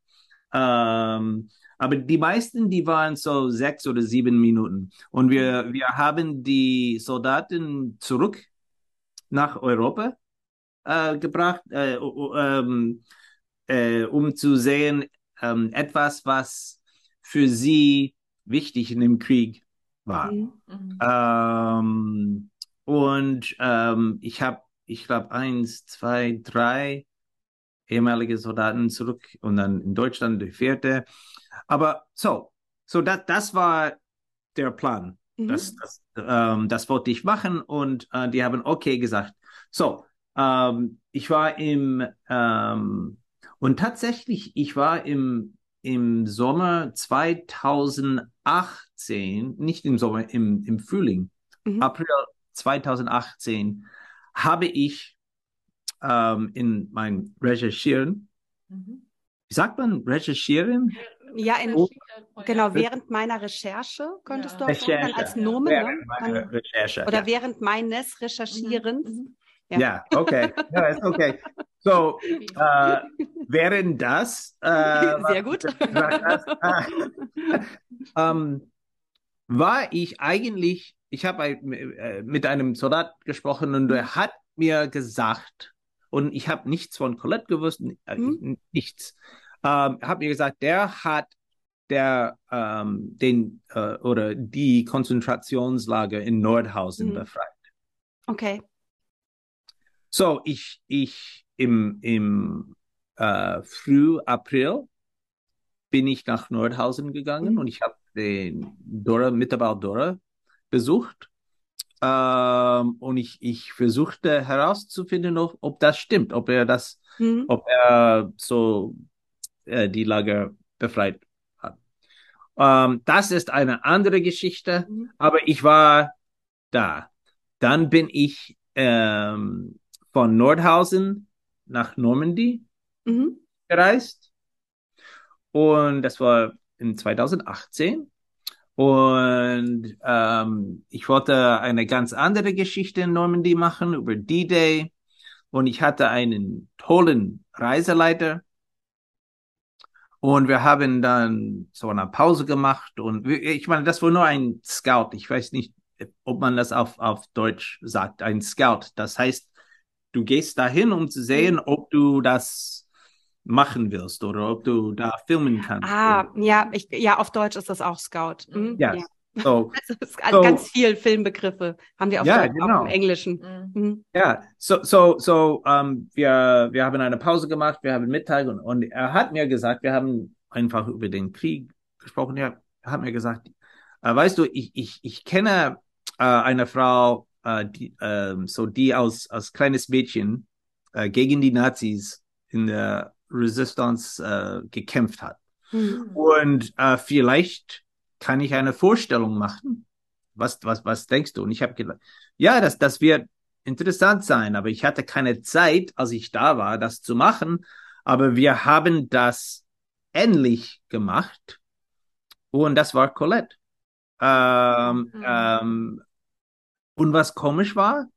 Ähm, aber die meisten, die waren so sechs oder sieben Minuten. Und wir, wir haben die Soldaten zurück nach Europa äh, gebracht, äh, ähm, äh, um zu sehen, ähm, etwas, was für sie wichtig in dem Krieg war. Mhm. Mhm. Ähm, und ähm, ich habe, ich glaube, eins, zwei, drei ehemalige Soldaten zurück und dann in Deutschland die vierte. Aber so, so das, das war der Plan. Mhm. Das, das, ähm, das wollte ich machen und äh, die haben okay gesagt. So, ähm, ich war im, ähm, und tatsächlich, ich war im, im Sommer 2018, nicht im Sommer, im, im Frühling, Mhm. April 2018, habe ich ähm, in mein Recherchieren, Mhm. wie sagt man Recherchieren? Ja, in, Oh. genau, während meiner Recherche könntest Ja. du auch sagen, als. Nomen, ne? Oder ja. während meines Recherchierens. Mhm. Ja. Ja, okay. Ja, ist okay. So, äh, während das, äh, Sehr gut. hast, äh, ähm, war ich eigentlich, ich habe äh, mit einem Soldat gesprochen und er hat mir gesagt, und ich habe nichts von Colette gewusst, Hm? nichts. Ähm, hat mir gesagt, der hat der ähm, den äh, oder die Konzentrationslager in Nordhausen Hm. befreit. Okay. So, ich, ich im, im äh, Früh-April bin ich nach Nordhausen gegangen Mhm. und ich habe den Dora, Mittelbau Dora besucht. Ähm, und ich, ich versuchte herauszufinden, ob, ob das stimmt, ob er das, Mhm. ob er so äh, die Lager befreit hat. Ähm, das ist eine andere Geschichte, Mhm. aber ich war da. Dann bin ich ähm, von Nordhausen nach Normandy Mhm. gereist und das war in 2018 und ähm, ich wollte eine ganz andere Geschichte in Normandy machen über D-Day und ich hatte einen tollen Reiseleiter und wir haben dann so eine Pause gemacht und ich meine, das war nur ein Scout. Ich weiß nicht, ob man das auf, auf Deutsch sagt, ein Scout. Das heißt, du gehst dahin, um zu sehen, ob du das machen willst oder ob du da filmen kannst. Ah, ja, ich, ja, auf Deutsch ist das auch Scout. Mhm. Ja. Ja. So, Also So. ganz viel Filmbegriffe haben wir auf Ja, Deutsch, auch genau. im Englischen. Mhm. Mhm. Ja, so, so, so, ähm, wir, wir haben eine Pause gemacht, wir haben Mittag und, und er hat mir gesagt, wir haben einfach über den Krieg gesprochen. Ja, er hat mir gesagt, äh, weißt du, ich, ich, ich kenne äh, eine Frau, äh, die, ähm, so die als, als kleines Mädchen äh, gegen die Nazis in der Resistance äh, gekämpft hat. Mhm. Und äh, vielleicht kann ich eine Vorstellung machen. Was, was, was denkst du? Und ich habe gedacht, ja, das, das wird interessant sein, aber ich hatte keine Zeit, als ich da war, das zu machen. Aber wir haben das ähnlich gemacht und das war Colette. Ähm, Mhm. ähm, und was komisch war,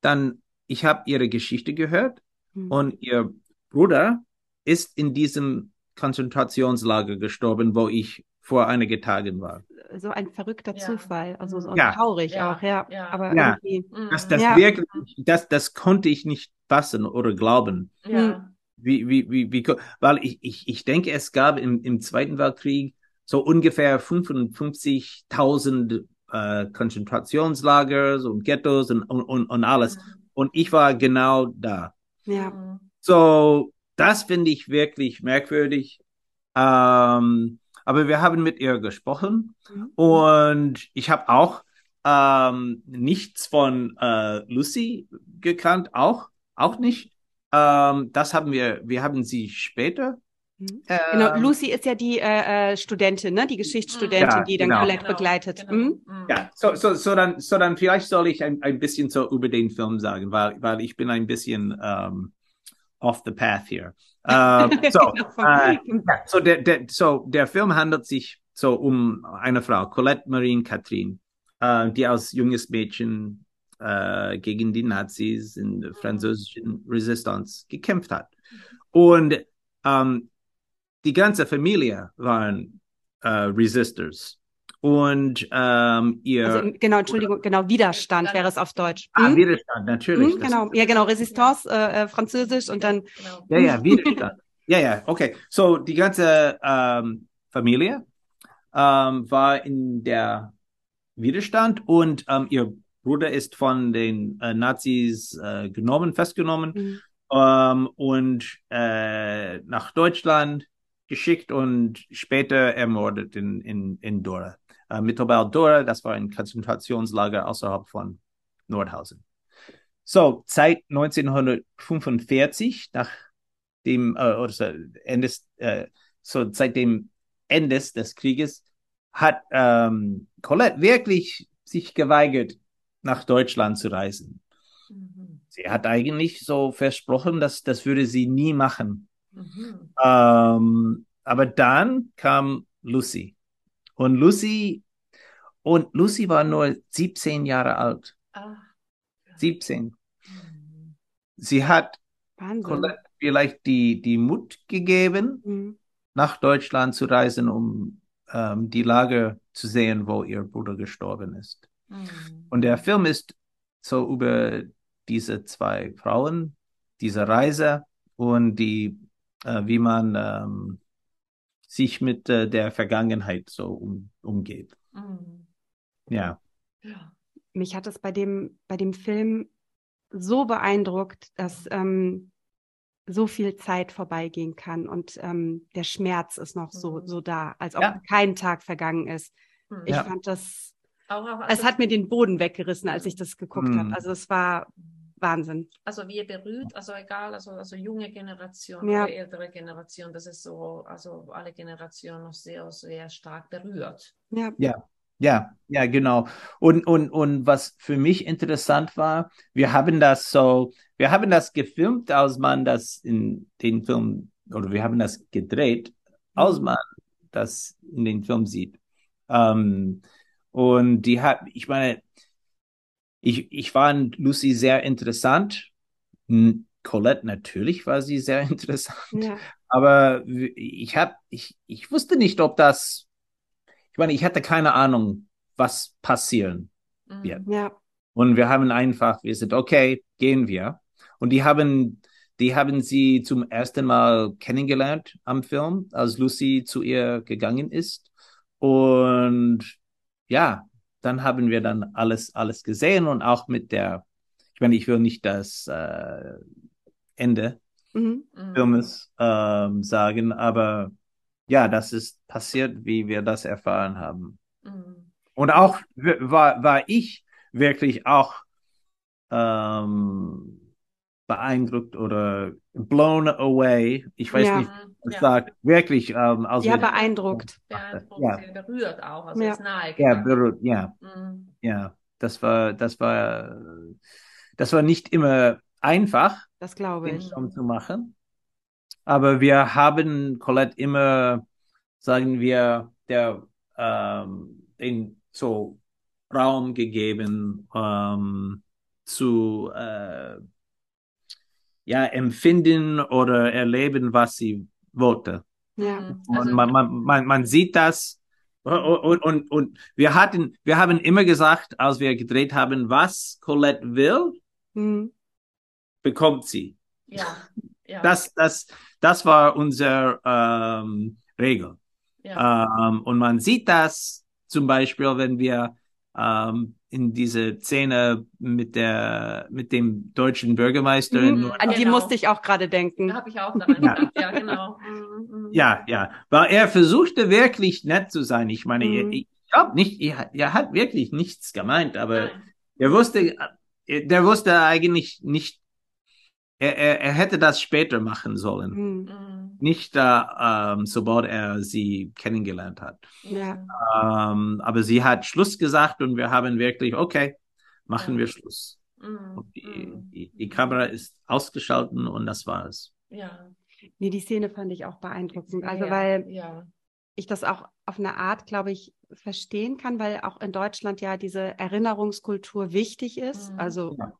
dann, ich habe ihre Geschichte gehört Mhm. und ihr Bruder ist in diesem Konzentrationslager gestorben, wo ich vor einigen Tagen war. So ein verrückter Ja. Zufall, also so Ja. traurig Ja. auch, ja. Ja. Aber Ja. irgendwie, Mhm. Das, das Ja. wirklich, das, das konnte ich nicht fassen oder glauben. Ja. Wie, wie, wie, wie, ko- weil ich, ich, ich denke, es gab im, im Zweiten Weltkrieg so ungefähr 55.000 äh, Konzentrationslager und Ghettos und, und, und, alles. Und ich war genau da. ja. So, das finde ich wirklich merkwürdig. Ähm, aber wir haben mit ihr gesprochen Mhm. und ich habe auch ähm, nichts von äh, Lucy gekannt, auch, auch nicht. Ähm, das haben wir, wir haben sie später. Mhm. Ähm, Genau, Lucy ist ja die äh, äh, Studentin, ne? Die Geschichtsstudentin, Ja, die dann genau. Colette begleitet. Genau. Mhm. Mhm. Ja, so, so, so, dann, so dann vielleicht soll ich ein, ein bisschen so über den Film sagen, weil, weil ich bin ein bisschen ähm, off the path here. Ähm, so, Genau, äh, so, der, der, so der Film handelt sich so um eine Frau, Colette Marine Catherine, äh, die als junges Mädchen äh, gegen die Nazis in der französischen Resistance gekämpft hat. Und ähm, die ganze Familie waren äh, Resistors. Und ähm, ihr Also, genau, Entschuldigung, genau, Widerstand wäre es auf Deutsch. Ah, Mhm. Widerstand, natürlich. Das- genau, ja, genau, Resistance, äh, äh, Französisch und dann, Genau. Ja, ja, Widerstand. ja, ja, okay. So, die ganze ähm, Familie ähm, war in der Widerstand und ähm, ihr Bruder ist von den äh, Nazis äh, genommen, festgenommen Mhm. ähm, und äh, nach Deutschland geschickt und später ermordet in, in, in Dora. Äh, Mittelbau Dora, das war ein Konzentrationslager außerhalb von Nordhausen. So, seit 1945, nach dem, äh, oder so, Endes, äh, so seit dem Ende des Krieges, hat ähm, Colette wirklich sich geweigert, nach Deutschland zu reisen. Mhm. Sie hat eigentlich so versprochen, dass das würde sie nie machen. Mhm. Ähm, aber dann kam Lucy. Und Lucy, und Lucy war nur 17 Jahre alt. Ah. 17. Mhm. Sie hat Wahnsinn. Vielleicht die, die Mut gegeben, Mhm. nach Deutschland zu reisen, um ähm, die Lage zu sehen, wo ihr Bruder gestorben ist. Mhm. Und der Film ist so über diese zwei Frauen, diese Reise und die, äh, wie man ähm, sich mit äh, der Vergangenheit so um, umgeht. Mhm. Ja. Ja. Mich hat es bei dem, bei dem Film so beeindruckt, dass ähm, so viel Zeit vorbeigehen kann und ähm, der Schmerz ist noch so, Mhm. so da, als ob Ja. kein Tag vergangen ist. Mhm. Ich Ja. fand das, Auch, auch, es hat mir den Boden weggerissen, als ich das geguckt Mhm. habe. Also es war Wahnsinn. also wir berührt, also egal, also, also junge Generation Ja. oder ältere Generation, das ist so, also alle Generationen noch sehr, sehr stark berührt. Ja. Ja. Ja, ja, genau. Und, und, und was für mich interessant war, wir haben das so, wir haben das gefilmt, als man das in den Film, oder wir haben das gedreht, als man das in den Film sieht. Ähm, und die hat, ich meine, ich, ich fand Lucy sehr interessant. Hm, Colette natürlich war sie sehr interessant. Ja. Aber ich habe, ich, ich wusste nicht, ob das, ich meine, ich hatte keine Ahnung, was passieren Mhm. wird. Ja. Und wir haben einfach, wir sind, okay, gehen wir. Und die haben, die haben sie zum ersten Mal kennengelernt am Film, als Lucy zu ihr gegangen ist. Und ja, dann haben wir dann alles, alles gesehen und auch mit der, ich meine, ich will nicht das äh, Ende Mhm. Filmes ähm, sagen, aber ja, das ist passiert, wie wir das erfahren haben. Mhm. Und auch war, war ich wirklich auch ähm, beeindruckt oder blown away. Ich weiß Ja. nicht, was Ja. sagt. Wirklich, ähm, als Ja, beeindruckt. Beeindruckt, Ja. berührt auch, also Ja. ist nahe ja, berührt, ja, Mhm. ja, das war, das war, das war nicht immer einfach, Das glaube ich. Film zu machen. Aber wir haben Colette immer, sagen wir, der, ähm, den so Raum gegeben, ähm, zu, äh, ja, empfinden oder erleben, was sie wollte. Ja. Mhm. Und Also, man, man, man, man sieht das. Und, und, und, und wir hatten, wir haben immer gesagt, als wir gedreht haben, was Colette will, Mhm. bekommt sie. ja, ja, Das, das, das war unsere ähm, Regel. ja. Ähm, und man sieht das zum Beispiel, wenn wir ähm, in diese Szene mit der, mit dem deutschen Bürgermeister in Mhm. An die Genau. musste ich auch gerade denken. Da habe ich auch daran Ja. gedacht, ja, genau. Mhm, mhm. Ja, ja, weil er versuchte wirklich nett zu sein. Ich meine, Mhm. ich, glaube nicht, er, er hat wirklich nichts gemeint, aber Nein. er wusste, äh, der wusste eigentlich nicht, er, er, er hätte das später machen sollen. Mhm. Mhm. Nicht da, ähm, sobald er sie kennengelernt hat. Ja. Ähm, aber sie hat Schluss gesagt und wir haben wirklich, okay, machen Ja. wir Schluss. Mhm. Die, Mhm. die, die Kamera ist ausgeschaltet und das war es. Ja. Nee, die Szene fand ich auch beeindruckend. Also, ja, weil ja. ich das auch auf eine Art, glaube ich, verstehen kann, weil auch in Deutschland ja diese Erinnerungskultur wichtig ist. Mhm. Also Ja.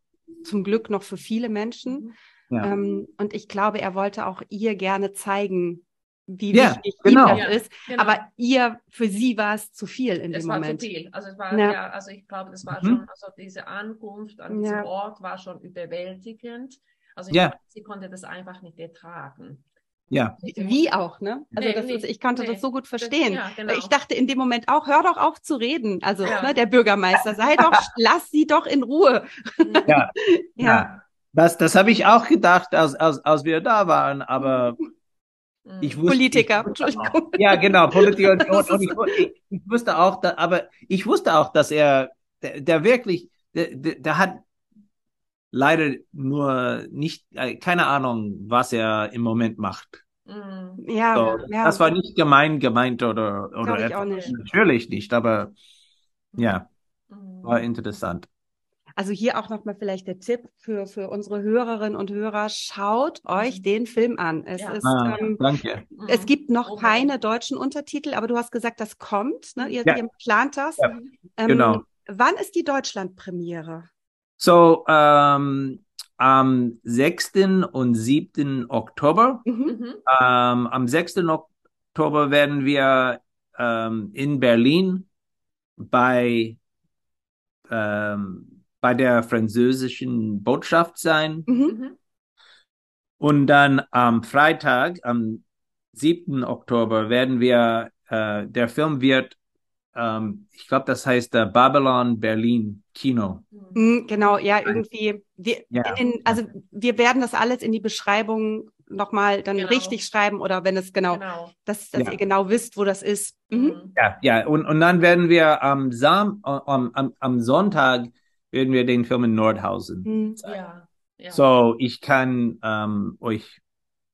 zum Glück noch für viele Menschen. Ja. Ähm, und ich glaube, er wollte auch ihr gerne zeigen, wie Ja, wichtig genau. ihm das Ja, ist. genau. Aber ihr, für sie war es zu viel in es dem war Moment. zu viel. Also es war Ja. ja, also ich glaube, das war Mhm. schon, also diese Ankunft an diesem. Ort war schon überwältigend. Also ich Ja. glaube, sie konnte das einfach nicht ertragen. Ja, Wie auch, ne? Also Nee, das nee, ist, ich konnte nee. das so gut Das- verstehen. ja, genau. Ich dachte in dem Moment auch, hör doch auf zu reden. Also Ja. ne, der Bürgermeister, sei doch, lass sie doch in Ruhe. Ja. Ja. ja. Das, das habe ich auch gedacht, als, als, als wir da waren, aber Mhm. ich wusste. Politiker, ich wusste Entschuldigung. Ja, genau, Politiker. Und, und, ich, ich, wusste auch, da, aber ich wusste auch, dass er, der, der wirklich, der, der, der hat leider nur nicht, äh, keine Ahnung, was er im Moment macht. Mhm. Ja, So, ja. Das war nicht gemein gemeint oder, oder etwas. auch nicht. Natürlich nicht, aber ja, Mhm. war interessant. Also hier auch nochmal vielleicht der Tipp für, für unsere Hörerinnen und Hörer, schaut euch den Film an. Es Ja. ist, Ah, ähm, danke. Mhm. es gibt noch Okay. keine deutschen Untertitel, aber du hast gesagt, das kommt, ne? Ihr, Ja. ihr plant das. Ja, Ähm, genau. Wann ist die Deutschlandpremiere? So, ähm, am 6. und 7. Oktober Mhm. Mhm. Ähm, am 6. Oktober werden wir ähm, in Berlin bei, ähm, bei der französischen Botschaft sein. Mhm. Mhm. Und dann am Freitag, am 7. Oktober, werden wir, äh, der Film wird, ähm, ich glaube, das heißt äh, Babylon Berlin Kino. Mhm. Genau, ja, irgendwie. Wir, Ja. in den, also wir werden das alles in die Beschreibung nochmal dann Genau. richtig schreiben oder wenn es genau, Genau. dass, dass Ja. ihr genau wisst, wo das ist. Mhm. Mhm. Ja, ja, und, und dann werden wir am, Sam am, am, am Sonntag werden wir den Film in Nordhausen Mhm. Ja. ja. So, ich kann ähm, euch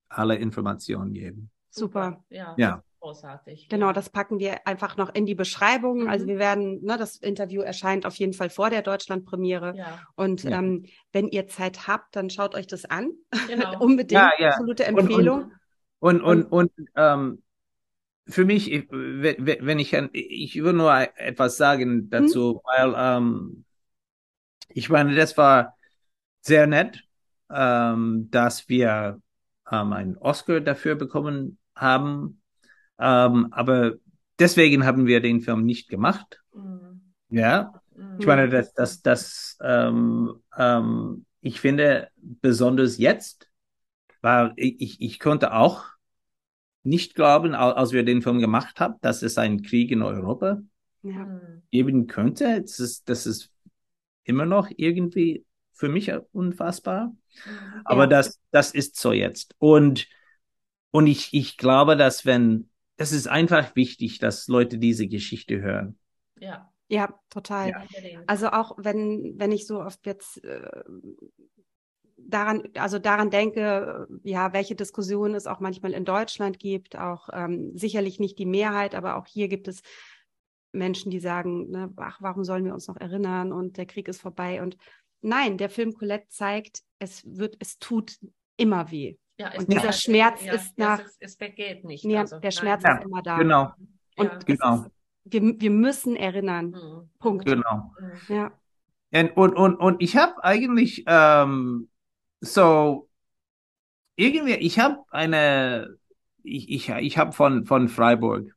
alle Informationen geben. Super. Ja. Ja. Großartig. Genau, das packen wir einfach noch in die Beschreibung. Also Mhm. wir werden, ne, das Interview erscheint auf jeden Fall vor der Deutschlandpremiere. Ja. Und Ja. ähm, wenn ihr Zeit habt, dann schaut euch das an. Genau. Unbedingt. Ja, ja. Absolute Und- und- Empfehlung. Und, und, und ähm, für mich, ich- wenn ich, an- ich will nur etwas sagen dazu, weil ähm, ich meine, das war sehr nett, ähm, dass wir ähm, einen Oscar dafür bekommen haben. Ähm, aber deswegen haben wir den Film nicht gemacht. Mhm. Ja, Mhm. Ich meine, dass das, das, ähm, ähm, ich finde, besonders jetzt, weil ich, ich konnte auch nicht glauben, au- als wir den Film gemacht haben, dass es einen Krieg in Europa Ja. Mhm. geben könnte. Das ist, das ist immer noch irgendwie für mich unfassbar. Mhm. Aber Ja. das, das ist so jetzt. Und, und ich, ich glaube, dass wenn, das ist einfach wichtig, dass Leute diese Geschichte hören. Ja. ja, total. Ja. Also auch wenn, wenn ich so oft jetzt äh, daran, also daran denke, ja, welche Diskussionen es auch manchmal in Deutschland gibt, auch ähm, sicherlich nicht die Mehrheit, aber auch hier gibt es Menschen, die sagen, ne, ach, warum sollen wir uns noch erinnern und der Krieg ist vorbei. Und nein, der Film Colette zeigt, es wird, es tut immer weh. Ja, es Und dieser bleibt- Schmerz ja, ist nach- Es, es vergeht nicht. Ja, also, der nein. Schmerz Ja, ist immer da. Genau, Und genau, ist, wir, wir müssen erinnern. Mhm. Punkt. genau. Mhm. Ja. Und, und, und, und ich habe eigentlich ähm, so irgendwie, ich habe eine, ich, ich, ich habe von, von Freiburg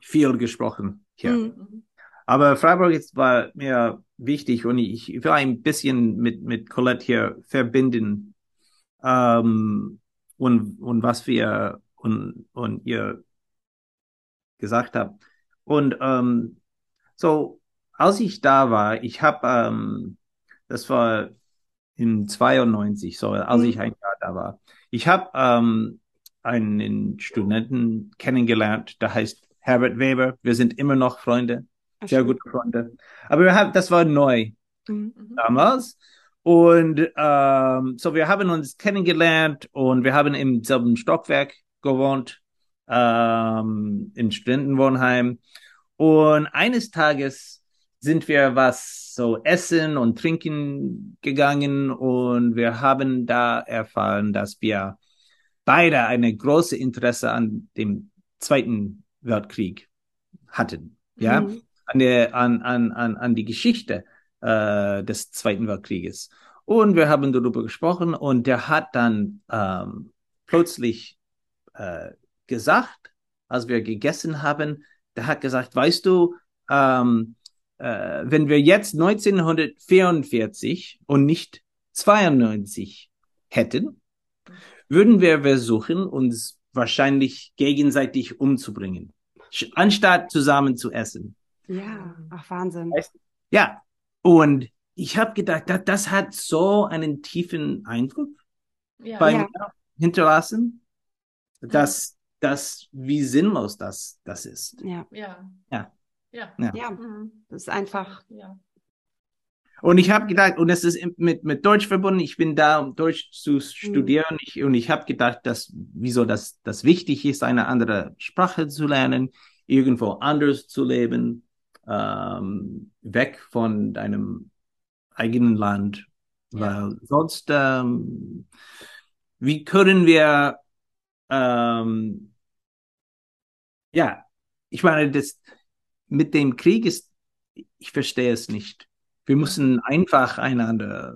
viel gesprochen hier. Mhm. Aber Freiburg ist, war mir wichtig und ich, ich will ein bisschen mit, mit Colette hier verbinden. Ähm, und, und was wir und, und ihr gesagt habt. Und ähm, so, als ich da war, ich habe, ähm, das war im 92, so, als Mhm. ich ein Jahr da war. Ich habe ähm, einen Studenten kennengelernt, der heißt Herbert Weber. Wir sind immer noch Freunde, Ach, sehr schön. gute Freunde. Aber wir haben, das war neu Mhm. Mhm. damals. Und ähm, so, wir haben uns kennengelernt und wir haben im selben Stockwerk gewohnt, ähm, im Studentenwohnheim. Und eines Tages sind wir was so essen und trinken gegangen und wir haben da erfahren, dass wir beide eine große Interesse an dem Zweiten Weltkrieg hatten. Ja, Mhm. an der, an, an, an, an die Geschichte äh, des Zweiten Weltkrieges. Und wir haben darüber gesprochen und der hat dann ähm, plötzlich äh, gesagt, als wir gegessen haben, der hat gesagt, weißt du, ähm, äh, wenn wir jetzt 1944 und nicht 92 hätten, würden wir versuchen, uns wahrscheinlich gegenseitig umzubringen, anstatt zusammen zu essen. Ja, ach Wahnsinn. Ja, und ich habe gedacht, das, das hat so einen tiefen Eindruck Ja. bei Ja. mir hinterlassen, dass, dass wie sinnlos das, das ist. Ja, Ja. Ja. Ja. Ja. ja, Mhm. das ist einfach, Ja. Und ich habe gedacht, und es ist mit, mit Deutsch verbunden, ich bin da, um Deutsch zu studieren, ich, und ich habe gedacht, dass, wieso das, das wichtig ist, eine andere Sprache zu lernen, irgendwo anders zu leben, ähm, weg von deinem eigenen Land, Ja. weil sonst, ähm, wie können wir, ähm, ja, ich meine, das mit dem Krieg ist, ich verstehe es nicht. Wir müssen einfach einander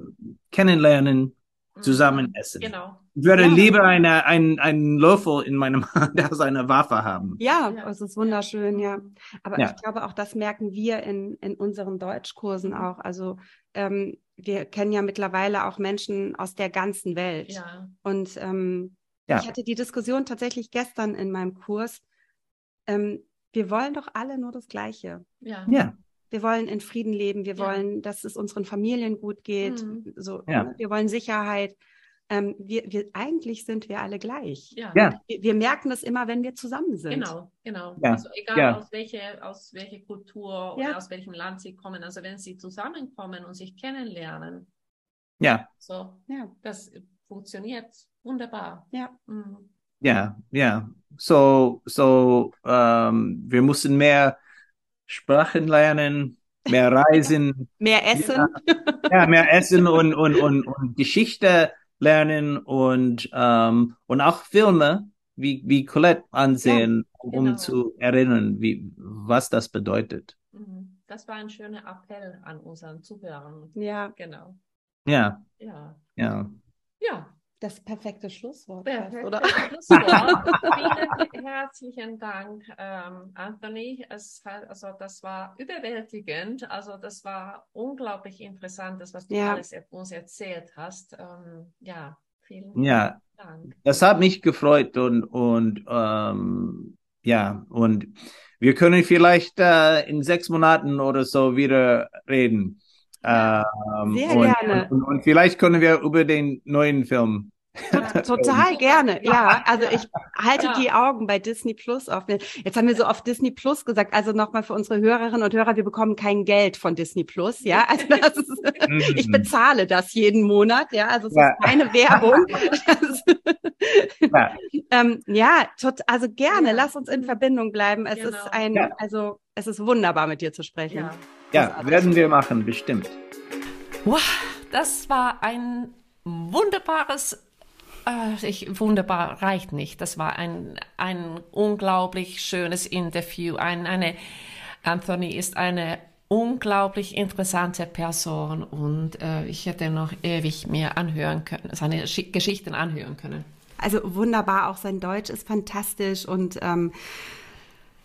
kennenlernen, Mhm. zusammen essen. Genau. Ich würde Ja. lieber eine, ein, einen Löffel in meinem Hand als eine Waffe haben. ja, Ja. es ist wunderschön, ja. Aber Ja. ich glaube, auch das merken wir in, in unseren Deutschkursen auch. Also ähm, wir kennen ja mittlerweile auch Menschen aus der ganzen Welt. Ja. Und ähm, Ja. ich hatte die Diskussion tatsächlich gestern in meinem Kurs. Ähm, wir wollen doch alle nur das Gleiche. Ja. Ja, Wir wollen in Frieden leben. Wir Ja. wollen, dass es unseren Familien gut geht. Mhm. So, Ja. ne? Wir wollen Sicherheit. Ähm, wir, wir, eigentlich sind wir alle gleich. Ja. ja, Wir, wir merken das immer, wenn wir zusammen sind. Genau, genau. Ja, Also egal ja. aus welcher aus welcher Kultur Ja. oder aus welchem Land sie kommen, also wenn sie zusammenkommen und sich kennenlernen, ja, so Ja, das funktioniert wunderbar. ja. Mhm. ja, ja. So, so, ähm, wir müssen mehr Sprachen lernen, mehr reisen, Mehr Essen. ja, mehr essen und, und, und, und Geschichte lernen und, ähm, und auch Filme wie, wie Colette ansehen, um genau. zu erinnern, wie, was das bedeutet. Mhm. Das war ein schöner Appell an unseren Zuhörern. Ja, Genau. Ja, Ja. ja. Ja. Das perfekte Schlusswort. Perfekt. fast, oder? Schlusswort. Vielen herzlichen Dank, ähm, Anthony. Es also das war überwältigend. Also das war unglaublich interessant, das, was du Ja. alles uns erzählt hast. Ähm, ja, vielen Ja, Dank. das hat mich gefreut und, und ähm, ja, und wir können vielleicht äh, in sechs Monaten oder so wieder reden. Ja. Ähm, Sehr und, gerne. Und, und vielleicht können wir über den neuen Film Total gerne, ja. Also ich halte ja. die Augen bei Disney Plus offen. Jetzt haben wir so oft Disney Plus gesagt. Also nochmal für unsere Hörerinnen und Hörer, wir bekommen kein Geld von Disney Plus, ja. Also das ist, mhm. ich bezahle das jeden Monat, ja. Also es ja. ist keine Werbung. ja, ähm, ja tot, also gerne, lass uns in Verbindung bleiben. Es genau. ist ein, also es ist wunderbar mit dir zu sprechen. Ja, werden wir machen, bestimmt. Wow, das war ein wunderbares äh, ich, wunderbar reicht nicht. Das war ein, ein unglaublich schönes Interview. Ein, eine, Anthony ist eine unglaublich interessante Person und äh, ich hätte noch ewig mehr anhören können, seine Geschichten anhören können. Also wunderbar, auch sein Deutsch ist fantastisch und ähm,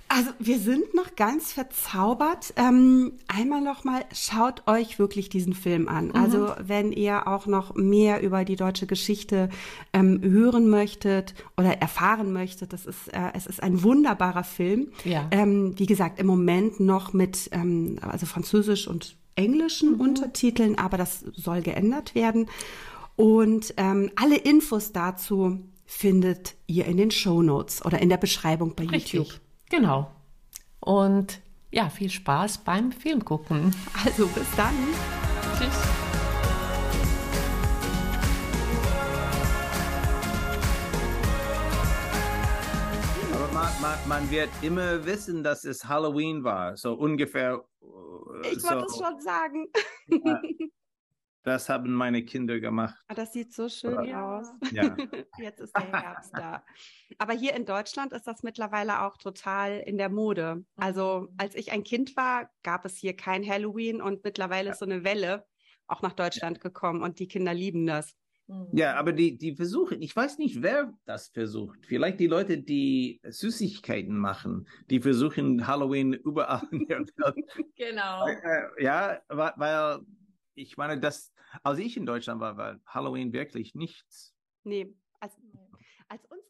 also wir sind noch ganz verzaubert. Ähm, einmal noch mal, schaut euch wirklich diesen Film an. Mhm. Also wenn ihr auch noch mehr über die deutsche Geschichte ähm, hören möchtet oder erfahren möchtet, das ist, äh, es ist ein wunderbarer Film. Ja. Ähm, wie gesagt, im Moment noch mit ähm, also Französisch und englischen mhm. Untertiteln, aber das soll geändert werden. Und ähm, alle Infos dazu findet ihr in den Show Notes oder in der Beschreibung bei Richtig. YouTube. Genau. Und ja, viel Spaß beim Film gucken. Also bis dann. Tschüss. Aber man, man, man, wird immer wissen, dass es Halloween war, so ungefähr. Ich so. wollte es schon sagen. Ja. Das haben meine Kinder gemacht. Ah, das sieht so schön ja. aus. Ja. Jetzt ist der Herbst da. Aber hier in Deutschland ist das mittlerweile auch total in der Mode. Also als ich ein Kind war, gab es hier kein Halloween und mittlerweile ja. ist so eine Welle auch nach Deutschland gekommen und die Kinder lieben das. Mhm. Ja, aber die, die versuchen, ich weiß nicht, wer das versucht. Vielleicht die Leute, die Süßigkeiten machen, die versuchen Halloween überall in der Welt. Genau. Äh, ja, weil ich meine, dass, als ich in Deutschland war, war Halloween wirklich nichts. Nee, als, als uns